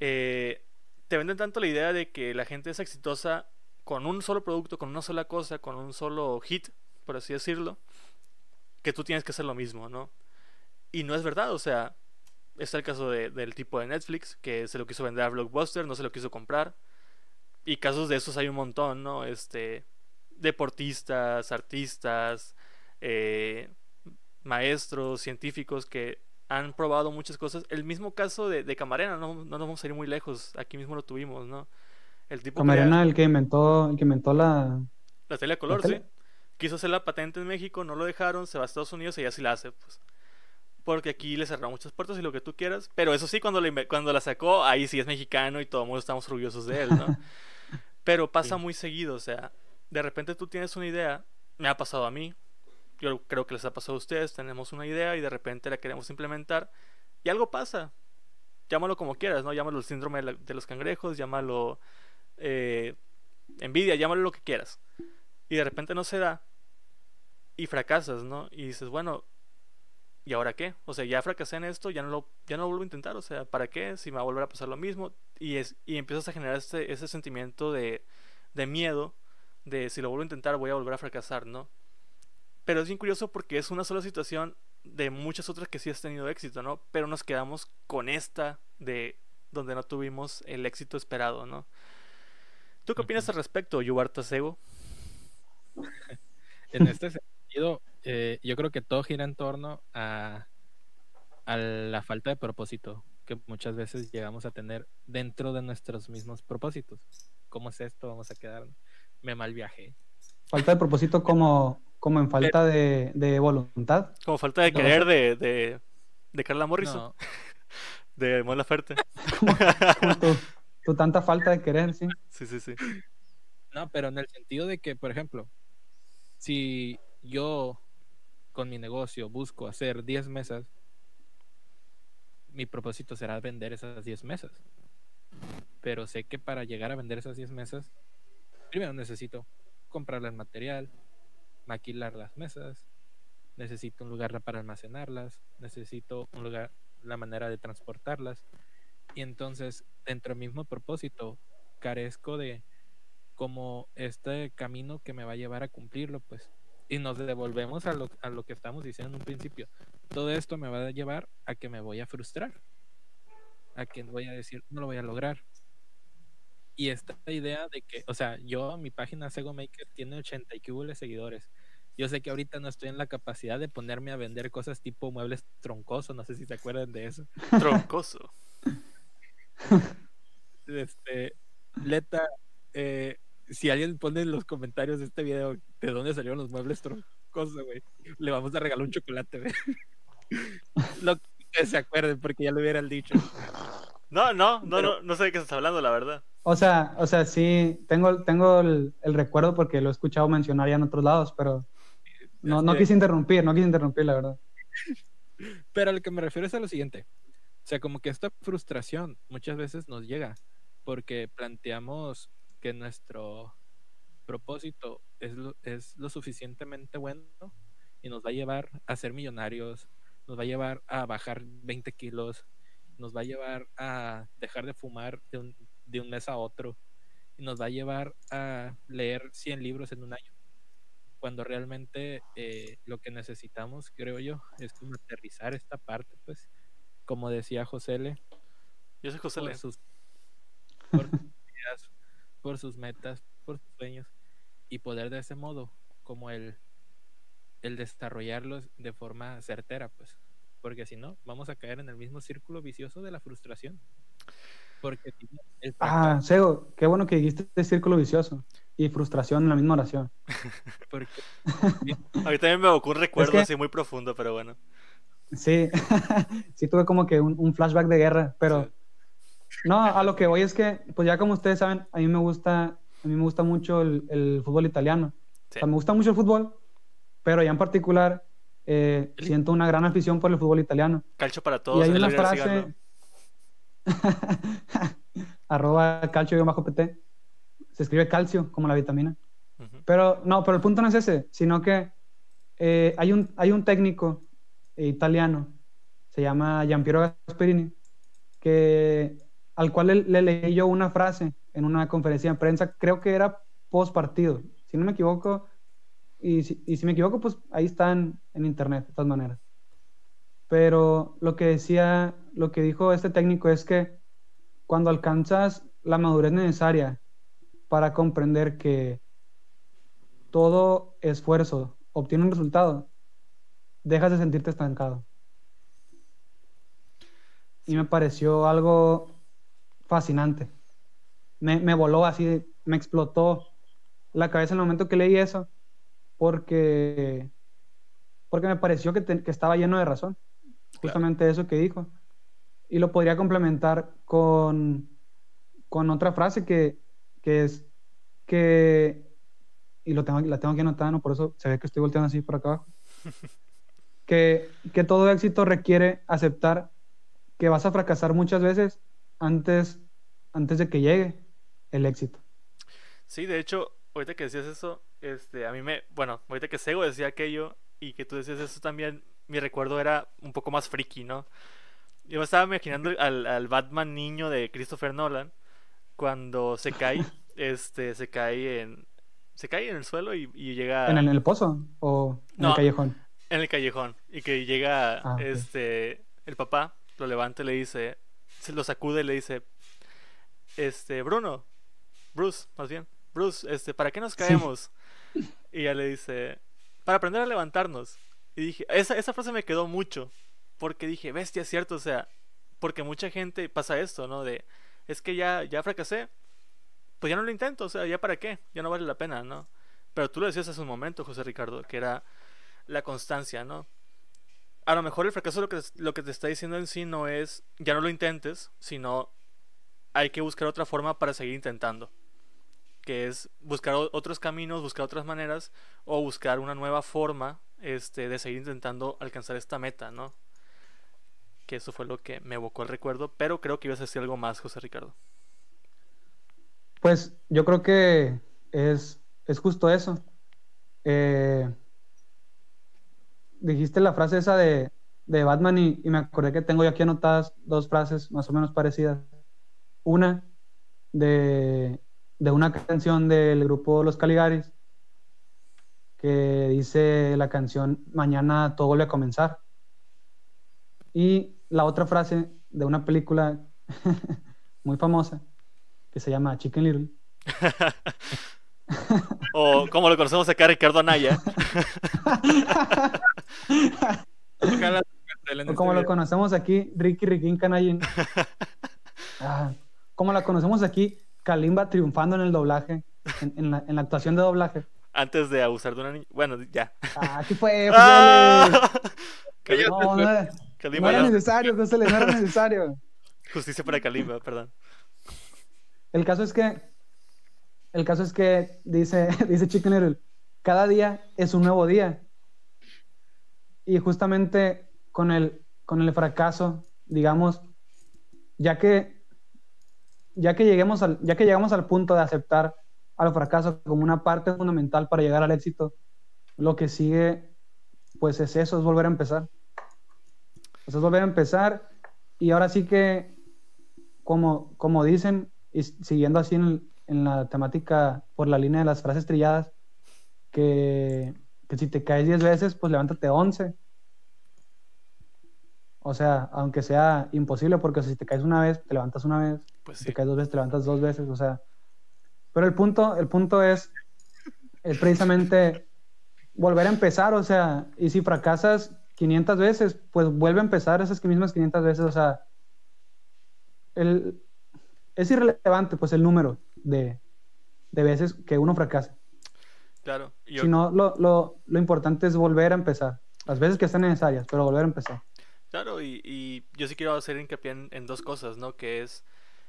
S1: eh, te venden tanto la idea de que la gente es exitosa con un solo producto, con una sola cosa, con un solo hit, por así decirlo, que tú tienes que hacer lo mismo, ¿no? Y no es verdad, o sea, está el caso de- del tipo de Netflix, que se lo quiso vender a Blockbuster, no se lo quiso comprar. Y casos de esos hay un montón, ¿no? Este, deportistas, artistas, eh, maestros, científicos que han probado muchas cosas. El mismo caso de, de Camarena, no, no nos vamos a ir muy lejos, aquí mismo lo tuvimos, ¿no? El tipo que
S2: Camarena, el que inventó, el que inventó la.
S1: la tele a color,
S2: tele?
S1: sí. Quiso hacer la patente en México, no lo dejaron, se va a Estados Unidos y ya sí la hace, pues. Porque aquí le cerraron muchas puertas y lo que tú quieras. Pero eso sí, cuando, la cuando la sacó, ahí sí es mexicano y todo el mundo estamos orgullosos de él, ¿no? [LAUGHS] Pero pasa
S3: Sí.
S1: muy seguido, o sea, de repente tú tienes una idea, me ha pasado a mí, yo creo que les ha pasado a ustedes, tenemos una idea y de repente la queremos implementar y algo pasa. Llámalo como quieras, ¿no? Llámalo el síndrome de, la- de los cangrejos, llámalo eh, envidia, llámalo lo que quieras. Y de repente no se da y fracasas, ¿no? Y dices, bueno, ¿y ahora qué? O sea, ya fracasé en esto, ya no lo, ya no lo vuelvo a intentar, o sea, ¿para qué? Si me va a volver a pasar lo mismo. Y, es, y empiezas a generar este, ese sentimiento de, de miedo, de si lo vuelvo a intentar voy a volver a fracasar, ¿no? Pero es bien curioso porque es una sola situación de muchas otras que sí has tenido éxito, ¿no? Pero nos quedamos con esta de donde no tuvimos el éxito esperado, ¿no? ¿Tú qué opinas al respecto, Yubarta Sego? [LAUGHS]
S3: En este sentido, eh, yo creo que todo gira en torno a, a la falta de propósito que muchas veces llegamos a tener dentro de nuestros mismos propósitos. ¿Cómo es esto? Vamos a quedar. Me mal viajé.
S2: Falta de propósito como, como en falta de, de voluntad.
S1: Como falta de querer de, de, de Carla Morrison,
S3: No, [LAUGHS]
S1: de.
S2: Como, [LAUGHS] como tu, tu tanta falta de querer, sí.
S1: Sí, sí, sí.
S3: no, pero en el sentido de que, por ejemplo, si yo con mi negocio busco hacer 10 mesas, mi propósito será vender esas 10 mesas. Pero sé que para llegar a vender esas 10 mesas, primero necesito comprarle el material, maquilar las mesas, necesito un lugar para almacenarlas, necesito un lugar, la manera de transportarlas. Y entonces, dentro del mismo propósito, carezco de como este camino que me va a llevar a cumplirlo, pues. Y nos devolvemos a lo, a lo que estamos diciendo en un principio. Todo esto me va a llevar a que me voy a frustrar, a que voy a decir, no lo voy a lograr. Y esta idea de que, o sea, yo, mi página Sego Maker tiene 80 y seguidores. Yo sé que ahorita no estoy en la capacidad de ponerme a vender cosas tipo muebles troncosos, no sé si se acuerdan de eso. [LAUGHS]
S1: Troncoso.
S3: Este, Leta, eh, si alguien pone en los comentarios de este video de dónde salieron los muebles troncosos, güey, le vamos a regalar un chocolate, güey. [LAUGHS] Lo que se acuerden, porque ya lo hubieran dicho.
S1: No, no, no,
S3: Pero-
S1: no, no sé de qué estás hablando, la verdad.
S2: O sea, o sea, sí, tengo, tengo el, el recuerdo porque lo he escuchado mencionar ya en otros lados, pero No, no
S3: Este-
S2: quise interrumpir, no quise interrumpir, la verdad. [LAUGHS]
S3: Pero a lo que me refiero es a lo siguiente. O sea, como que esta frustración muchas veces nos llega porque planteamos que nuestro propósito es lo, es lo suficientemente bueno y nos va a llevar a ser millonarios, nos va a llevar a bajar 20 kilos, nos va a llevar a dejar de fumar de un, de un mes a otro y nos va a llevar a leer 100 libros en un año. Cuando realmente eh, lo que necesitamos, creo yo, es como aterrizar esta parte, pues, como decía José L.,
S1: Yo soy José
S3: sus, por sus metas, por sus sueños y poder de ese modo como el, el desarrollarlos de forma certera, pues, porque si no, vamos a caer en el mismo círculo vicioso de la frustración. Porque si no, el
S2: Ah, Sego, qué bueno que dijiste este círculo vicioso y frustración en la misma oración. [LAUGHS]
S3: porque
S1: A mí también me evocó un recuerdo
S2: que-
S1: así muy profundo, pero bueno.
S2: Sí, [LAUGHS] sí tuve como que un, un flashback de guerra, pero no, a lo que voy es que, pues ya como ustedes saben, a mí me gusta, a mí me gusta mucho el, el fútbol italiano.
S1: Sí.
S2: O sea, me gusta mucho el fútbol, pero ya en particular eh, siento una gran afición por el fútbol italiano.
S1: Calcio para
S2: Y
S1: todos.
S2: hay
S1: ahí
S2: una frase, [LAUGHS] arroba calcio-pt, se escribe calcio como la vitamina.
S1: Ujú.
S2: Pero no, pero el punto no es ese, sino que eh, hay, un, hay un técnico italiano, se llama Giampiero Gasperini, que, al cual le, le leí yo una frase en una conferencia de prensa, creo que era post partido, si no me equivoco, y si, y si me equivoco, pues ahí están en internet, de todas maneras. Pero lo que decía, lo que dijo este técnico es que cuando alcanzas la madurez necesaria para comprender que todo esfuerzo obtiene un resultado, dejas de sentirte estancado. Y me pareció algo fascinante. Me, me voló así, me explotó la cabeza en el momento que leí eso, porque, porque me pareció que, te- que estaba lleno de razón. Justamente eso que dijo. Y lo podría complementar con, con otra frase que, que es que, y lo tengo, la tengo aquí anotada, ¿no? por eso se ve que estoy volteando así por acá abajo, [LAUGHS] que, que todo éxito requiere aceptar que vas a fracasar muchas veces antes, antes de que llegue el éxito.
S1: Sí, de hecho, ahorita que decías eso, este, a mí me, bueno, ahorita que Sego decía aquello y que tú decías eso también, mi recuerdo era un poco más friki, ¿no? Yo me estaba imaginando [LAUGHS] al, al Batman niño de Christopher Nolan cuando se cae, [LAUGHS] este, se cae en, se cae en el suelo y, y llega
S2: ¿En el, en el pozo o en
S1: No.
S2: el callejón?
S1: en el callejón y que llega
S2: Ah,
S1: este el papá lo levanta y le dice se lo sacude y le dice este Bruno Bruce más bien Bruce este para qué nos caemos y ella le dice para aprender a levantarnos. Y dije esa esa frase me quedó mucho porque dije bestia es cierto o sea porque mucha gente pasa esto no de es que ya ya fracasé pues ya no lo intento o sea ya para qué ya no vale la pena no pero tú lo decías hace un momento José Ricardo que era la constancia, ¿no? A lo mejor el fracaso lo que, lo que te está diciendo en sí no es ya no lo intentes, sino hay que buscar otra forma para seguir intentando. Que es buscar otros caminos, buscar otras maneras o buscar una nueva forma este, de seguir intentando alcanzar esta meta, ¿no? Que eso fue lo que me evocó el recuerdo, pero creo que ibas a decir algo más, José Ricardo.
S2: Pues yo creo que es, es justo eso. Eh, dijiste la frase esa de, de Batman y, y me acordé que tengo yo aquí anotadas dos frases más o menos parecidas. Una de, de una canción del grupo Los Caligaris que dice la canción Mañana todo vuelve a comenzar. Y la otra frase de una película [LAUGHS] muy famosa que se llama Chicken Little. [LAUGHS]
S1: O como lo conocemos acá, Ricardo Anaya. [LAUGHS]
S2: O
S3: este
S2: como lo
S3: video.
S2: conocemos aquí, Ricky Riquín Canallín. Ah, como la conocemos aquí, Kalimba triunfando en el doblaje, en, en la, en la actuación de doblaje.
S1: Antes de abusar de una niña. Bueno, ya.
S2: Ah, ¿qué fue? [LAUGHS]
S1: ¡Ah!
S2: José L?
S1: Kalimba-
S2: No, no, era- no
S1: Kalimba,
S2: era
S1: ya.
S2: necesario, José no era necesario.
S1: Justicia para Kalimba, perdón.
S2: El caso es que, el caso es que dice, [LAUGHS] dice Chicken Little, cada día es un nuevo día y justamente con el, con el fracaso, digamos, ya que, ya que, lleguemos al, ya que llegamos al punto de aceptar al fracaso como una parte fundamental para llegar al éxito, lo que sigue, pues es eso, es volver a empezar. es volver a empezar y ahora sí que, como, como dicen, y siguiendo así en, en la temática por la línea de las frases trilladas, que, que si te caes 10 veces, pues levántate 11. O sea, aunque sea imposible, porque si te caes una vez, te levantas una vez.
S1: Pues sí.
S2: te caes dos veces, te levantas dos veces. O sea, pero el punto, el punto es, es precisamente volver a empezar. O sea, y si fracasas 500 veces, pues vuelve a empezar esas mismas 500 veces. O sea, el, es irrelevante, pues, el número de, de veces que uno fracasa.
S1: Claro. yo-
S2: Si no, lo, lo, lo importante es volver a empezar. Las veces que sean necesarias, pero volver a empezar.
S1: Claro, y, y yo sí quiero hacer hincapié en, en dos cosas, ¿no? Que es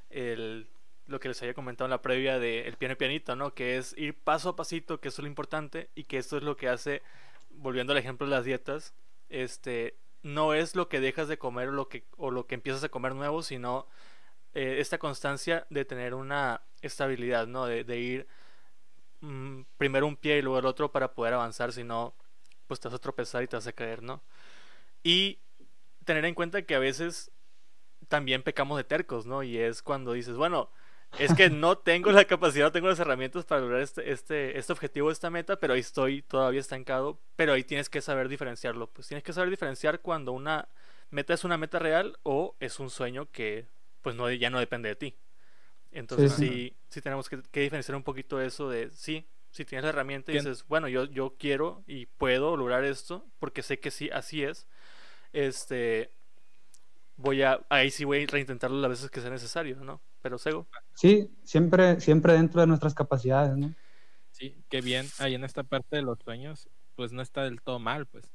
S1: el, lo que les había comentado en la previa de el piano y pianito, ¿no? Que es ir paso a pasito, que eso es lo importante, y que esto es lo que hace, volviendo al ejemplo de las dietas, este, no es lo que dejas de comer o lo que, o lo que empiezas a comer nuevo, sino eh, esta constancia de tener una estabilidad, ¿no? De, de ir mm, primero un pie y luego el otro para poder avanzar, si no, pues te vas a tropezar y te vas a caer, ¿no? Y tener en cuenta que a veces también pecamos de tercos, ¿no? Y es cuando dices, bueno, es que no tengo la capacidad, no tengo las herramientas para lograr este, este, este objetivo, esta meta, pero ahí estoy todavía estancado, pero ahí tienes que saber diferenciarlo. Pues tienes que saber diferenciar cuando una meta es una meta real o es un sueño que pues no, ya no depende de ti. Entonces
S2: Sí,
S1: sí, tenemos que, que diferenciar un poquito eso de, sí, si tienes la herramienta y dices, bueno, yo, yo quiero y puedo lograr esto, porque sé que sí, así es, este, voy a, ahí sí voy a reintentarlo las veces que sea necesario, ¿no? Pero Sego,
S2: Sí, siempre, siempre dentro de nuestras capacidades, ¿no?
S3: Sí, qué bien. Ahí en esta parte de los sueños, pues no está del todo mal, pues.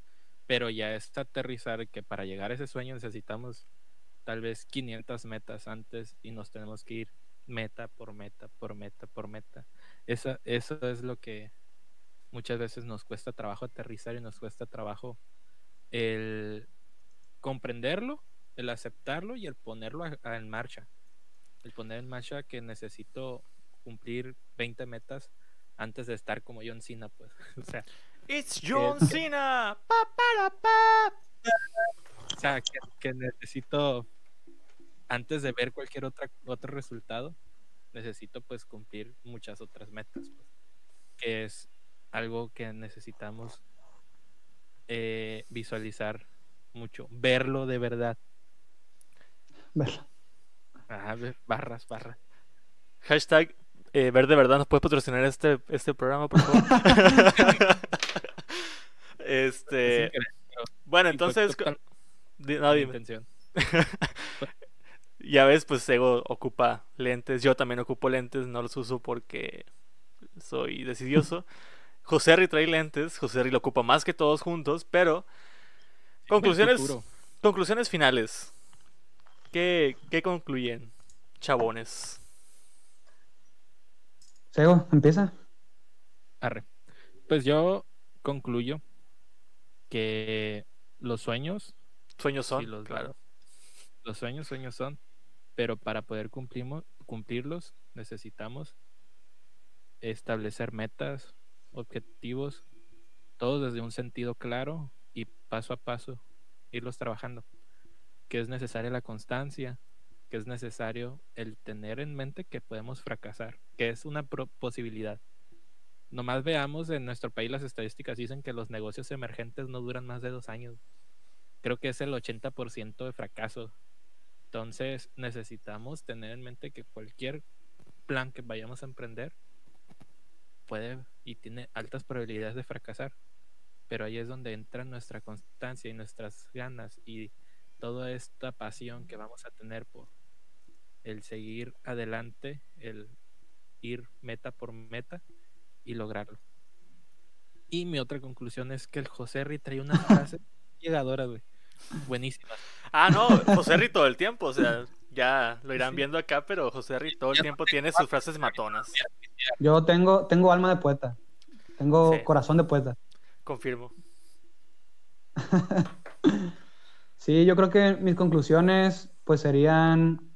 S3: Pero ya es aterrizar que para llegar a ese sueño necesitamos tal vez 500 metas antes y nos tenemos que ir meta por meta, por meta, por meta. Esa, eso es lo que muchas veces nos cuesta trabajo aterrizar y nos cuesta trabajo el comprenderlo, el aceptarlo y el ponerlo a- a- en marcha. El poner en marcha que necesito cumplir 20 metas antes de estar como John Cena, pues. [LAUGHS] O sea,
S1: It's
S3: John
S1: Cena. Pa, para, pa.
S3: o sea, que, que necesito, antes de ver cualquier otra, otro resultado, necesito pues cumplir muchas otras metas, pues, que es algo que necesitamos eh, visualizar mucho, verlo de verdad.
S2: Verlo.
S3: Ajá, ver- barras, barras.
S1: Hashtag eh, ver de verdad, ¿nos puedes patrocinar este, este programa, por favor? [LAUGHS] este,
S3: Es
S1: bueno,
S3: fue
S1: entonces, di- no,
S3: intención. [LAUGHS]
S1: Ya ves, pues Sego ocupa lentes, yo también ocupo lentes, no los uso porque soy decidioso. [LAUGHS] José Ri trae lentes, José Ri lo ocupa más que todos juntos, pero conclusiones, conclusiones finales. ¿Qué, qué concluyen, chabones?
S2: Sego, empieza.
S3: Arre. Pues yo concluyo que los sueños,
S1: Sueños son,
S3: sí, los,
S1: claro.
S3: los sueños, sueños son, pero para poder cumplimos- cumplirlos necesitamos establecer metas, objetivos, todos desde un sentido claro y paso a paso irlos trabajando. Que es necesaria la constancia, que es necesario el tener en mente que podemos fracasar, que es una posibilidad. Nomás veamos en nuestro país las estadísticas dicen que los negocios emergentes no duran más de dos años. Creo que es el 80% de fracaso. Entonces necesitamos tener en mente que cualquier plan que vayamos a emprender puede y tiene altas probabilidades de fracasar. Pero ahí es donde entra nuestra constancia y nuestras ganas y toda esta pasión que vamos a tener por el seguir adelante, el ir meta por meta y lograrlo. Y mi otra conclusión es que el José Ri trae una frase [LAUGHS] llegadora, güey. Buenísima.
S1: Ah, no, José Ri todo el tiempo, o sea, [LAUGHS] ya lo irán
S3: Sí.
S1: viendo acá, pero José Ri todo el tiempo tiene sus frases matonas.
S2: Yo tengo, tengo alma de poeta. Tengo
S1: Sí.
S2: corazón de poeta.
S1: Confirmo. [LAUGHS]
S2: sí, yo creo que mis conclusiones pues serían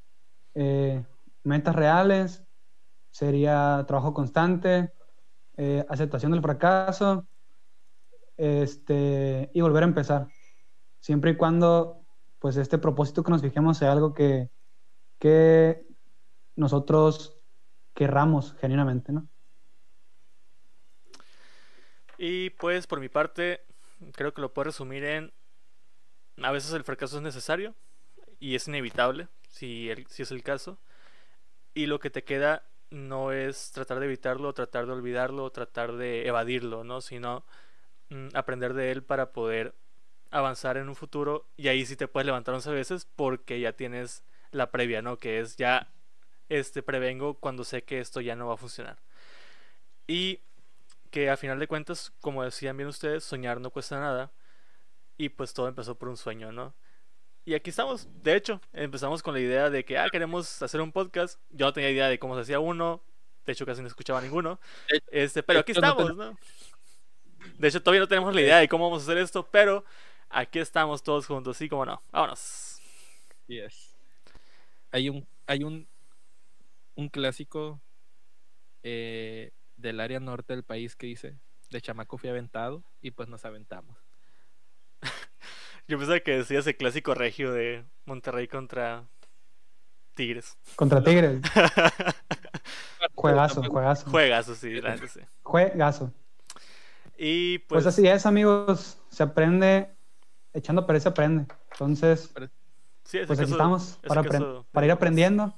S2: eh, metas reales, sería trabajo constante, eh, aceptación del fracaso este, y volver a empezar. Siempre y cuando pues este propósito que nos fijemos sea algo que, que nosotros querramos genuinamente, ¿no?
S1: Y pues por mi parte, creo que lo puedo resumir en, a veces el fracaso es necesario y es inevitable, si, si es el caso. Y lo que te queda no es tratar de evitarlo, tratar de olvidarlo, tratar de evadirlo, ¿no? Sino mm, aprender de él para poder avanzar en un futuro y ahí sí te puedes levantar 11 veces porque ya tienes la previa, ¿no? Que es ya este prevengo cuando sé que esto ya no va a funcionar. Y que a final de cuentas, como decían bien ustedes, soñar no cuesta nada. Y pues todo empezó por un sueño, ¿no? Y aquí estamos. De hecho, empezamos con la idea de que, ah, queremos hacer un podcast. Yo no tenía idea de cómo se hacía uno. De hecho, casi no escuchaba ninguno. Este, pero aquí estamos, ¿no? De hecho, todavía no tenemos la idea de cómo vamos a hacer esto, pero aquí estamos todos juntos, sí, como no. Vámonos.
S3: Yes. Hay un, hay un, un clásico eh, del área norte del país que dice, de chamaco fui aventado y pues nos aventamos. [LAUGHS]
S1: Yo pensaba que decías el clásico regio de Monterrey contra Tigres.
S2: Contra Tigres. [LAUGHS] juegazo, juegazo.
S1: Juegazo, sí, sí.
S2: Juegazo.
S1: Y pues...
S2: pues así es, amigos. Se aprende, echando a perder se aprende. Entonces, pues aquí estamos para, para ir aprendiendo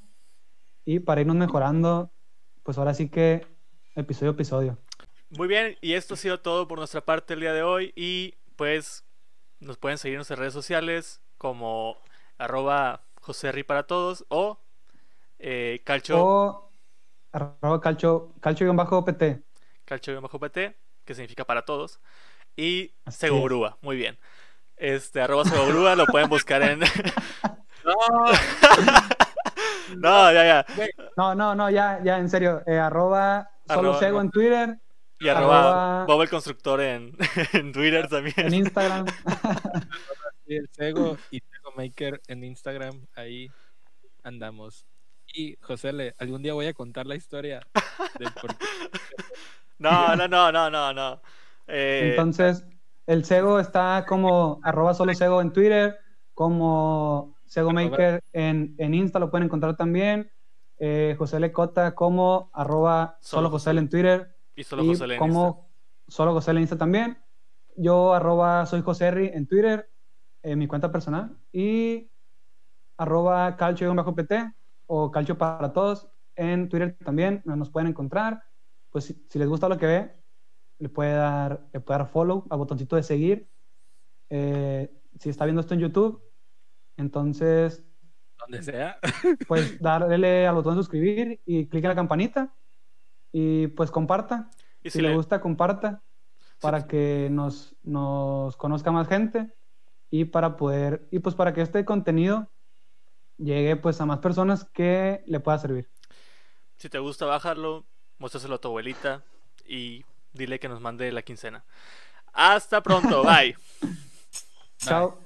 S2: y para irnos mejorando. Pues ahora sí que episodio a episodio.
S1: Muy bien, y esto ha sido todo por nuestra parte el día de hoy. Y pues nos pueden seguir en nuestras redes sociales como arroba Joserri para todos o eh, calcho.
S2: O arroba calcho, calcho-pt.
S1: Calcho-pt, que significa para todos. Y Segurúa, muy bien. Este, arroba Segurúa, lo pueden buscar en. [LAUGHS] [LAUGHS] no, ya, ya.
S2: No, no, no, ya, ya, en serio. Eh, arroba Solo Sego en Twitter. [LAUGHS]
S1: Y arroba, Bob el Constructor en, [LAUGHS] en, Twitter también.
S2: En Instagram. [LAUGHS]
S3: el Sego y Sego Maker en Instagram. Ahí andamos. Y José, Le, algún día voy a contar la historia del por qué.
S1: No, no, no, no, no, no.
S2: Eh... Entonces, el Sego está como arroba solo Sego en Twitter, como Sego Maker en, en Insta, lo pueden encontrar también eh, José Lecota como arroba solo José en Twitter.
S1: Y solo José en
S2: como solo José en Insta también. Yo arroba soy José en Twitter, en mi cuenta personal. Y arroba calcio-pt o calcio para todos en Twitter también. Nos pueden encontrar. Pues si, les gusta lo que ve, le puede dar, le puede dar follow al botoncito de seguir. Eh, si está viendo esto en YouTube, entonces
S3: donde sea.
S2: Pues [LAUGHS] darle al botón de suscribir y clic en la campanita y pues comparta. ¿Y si, le... gusta, comparta para que nos, nos conozca más gente y para poder, y pues para que este contenido llegue pues a más personas que le pueda servir.
S1: Si te gusta bajarlo, muéstraselo a tu abuelita y dile que nos mande la quincena. Hasta pronto, [LAUGHS] bye.
S2: Chao.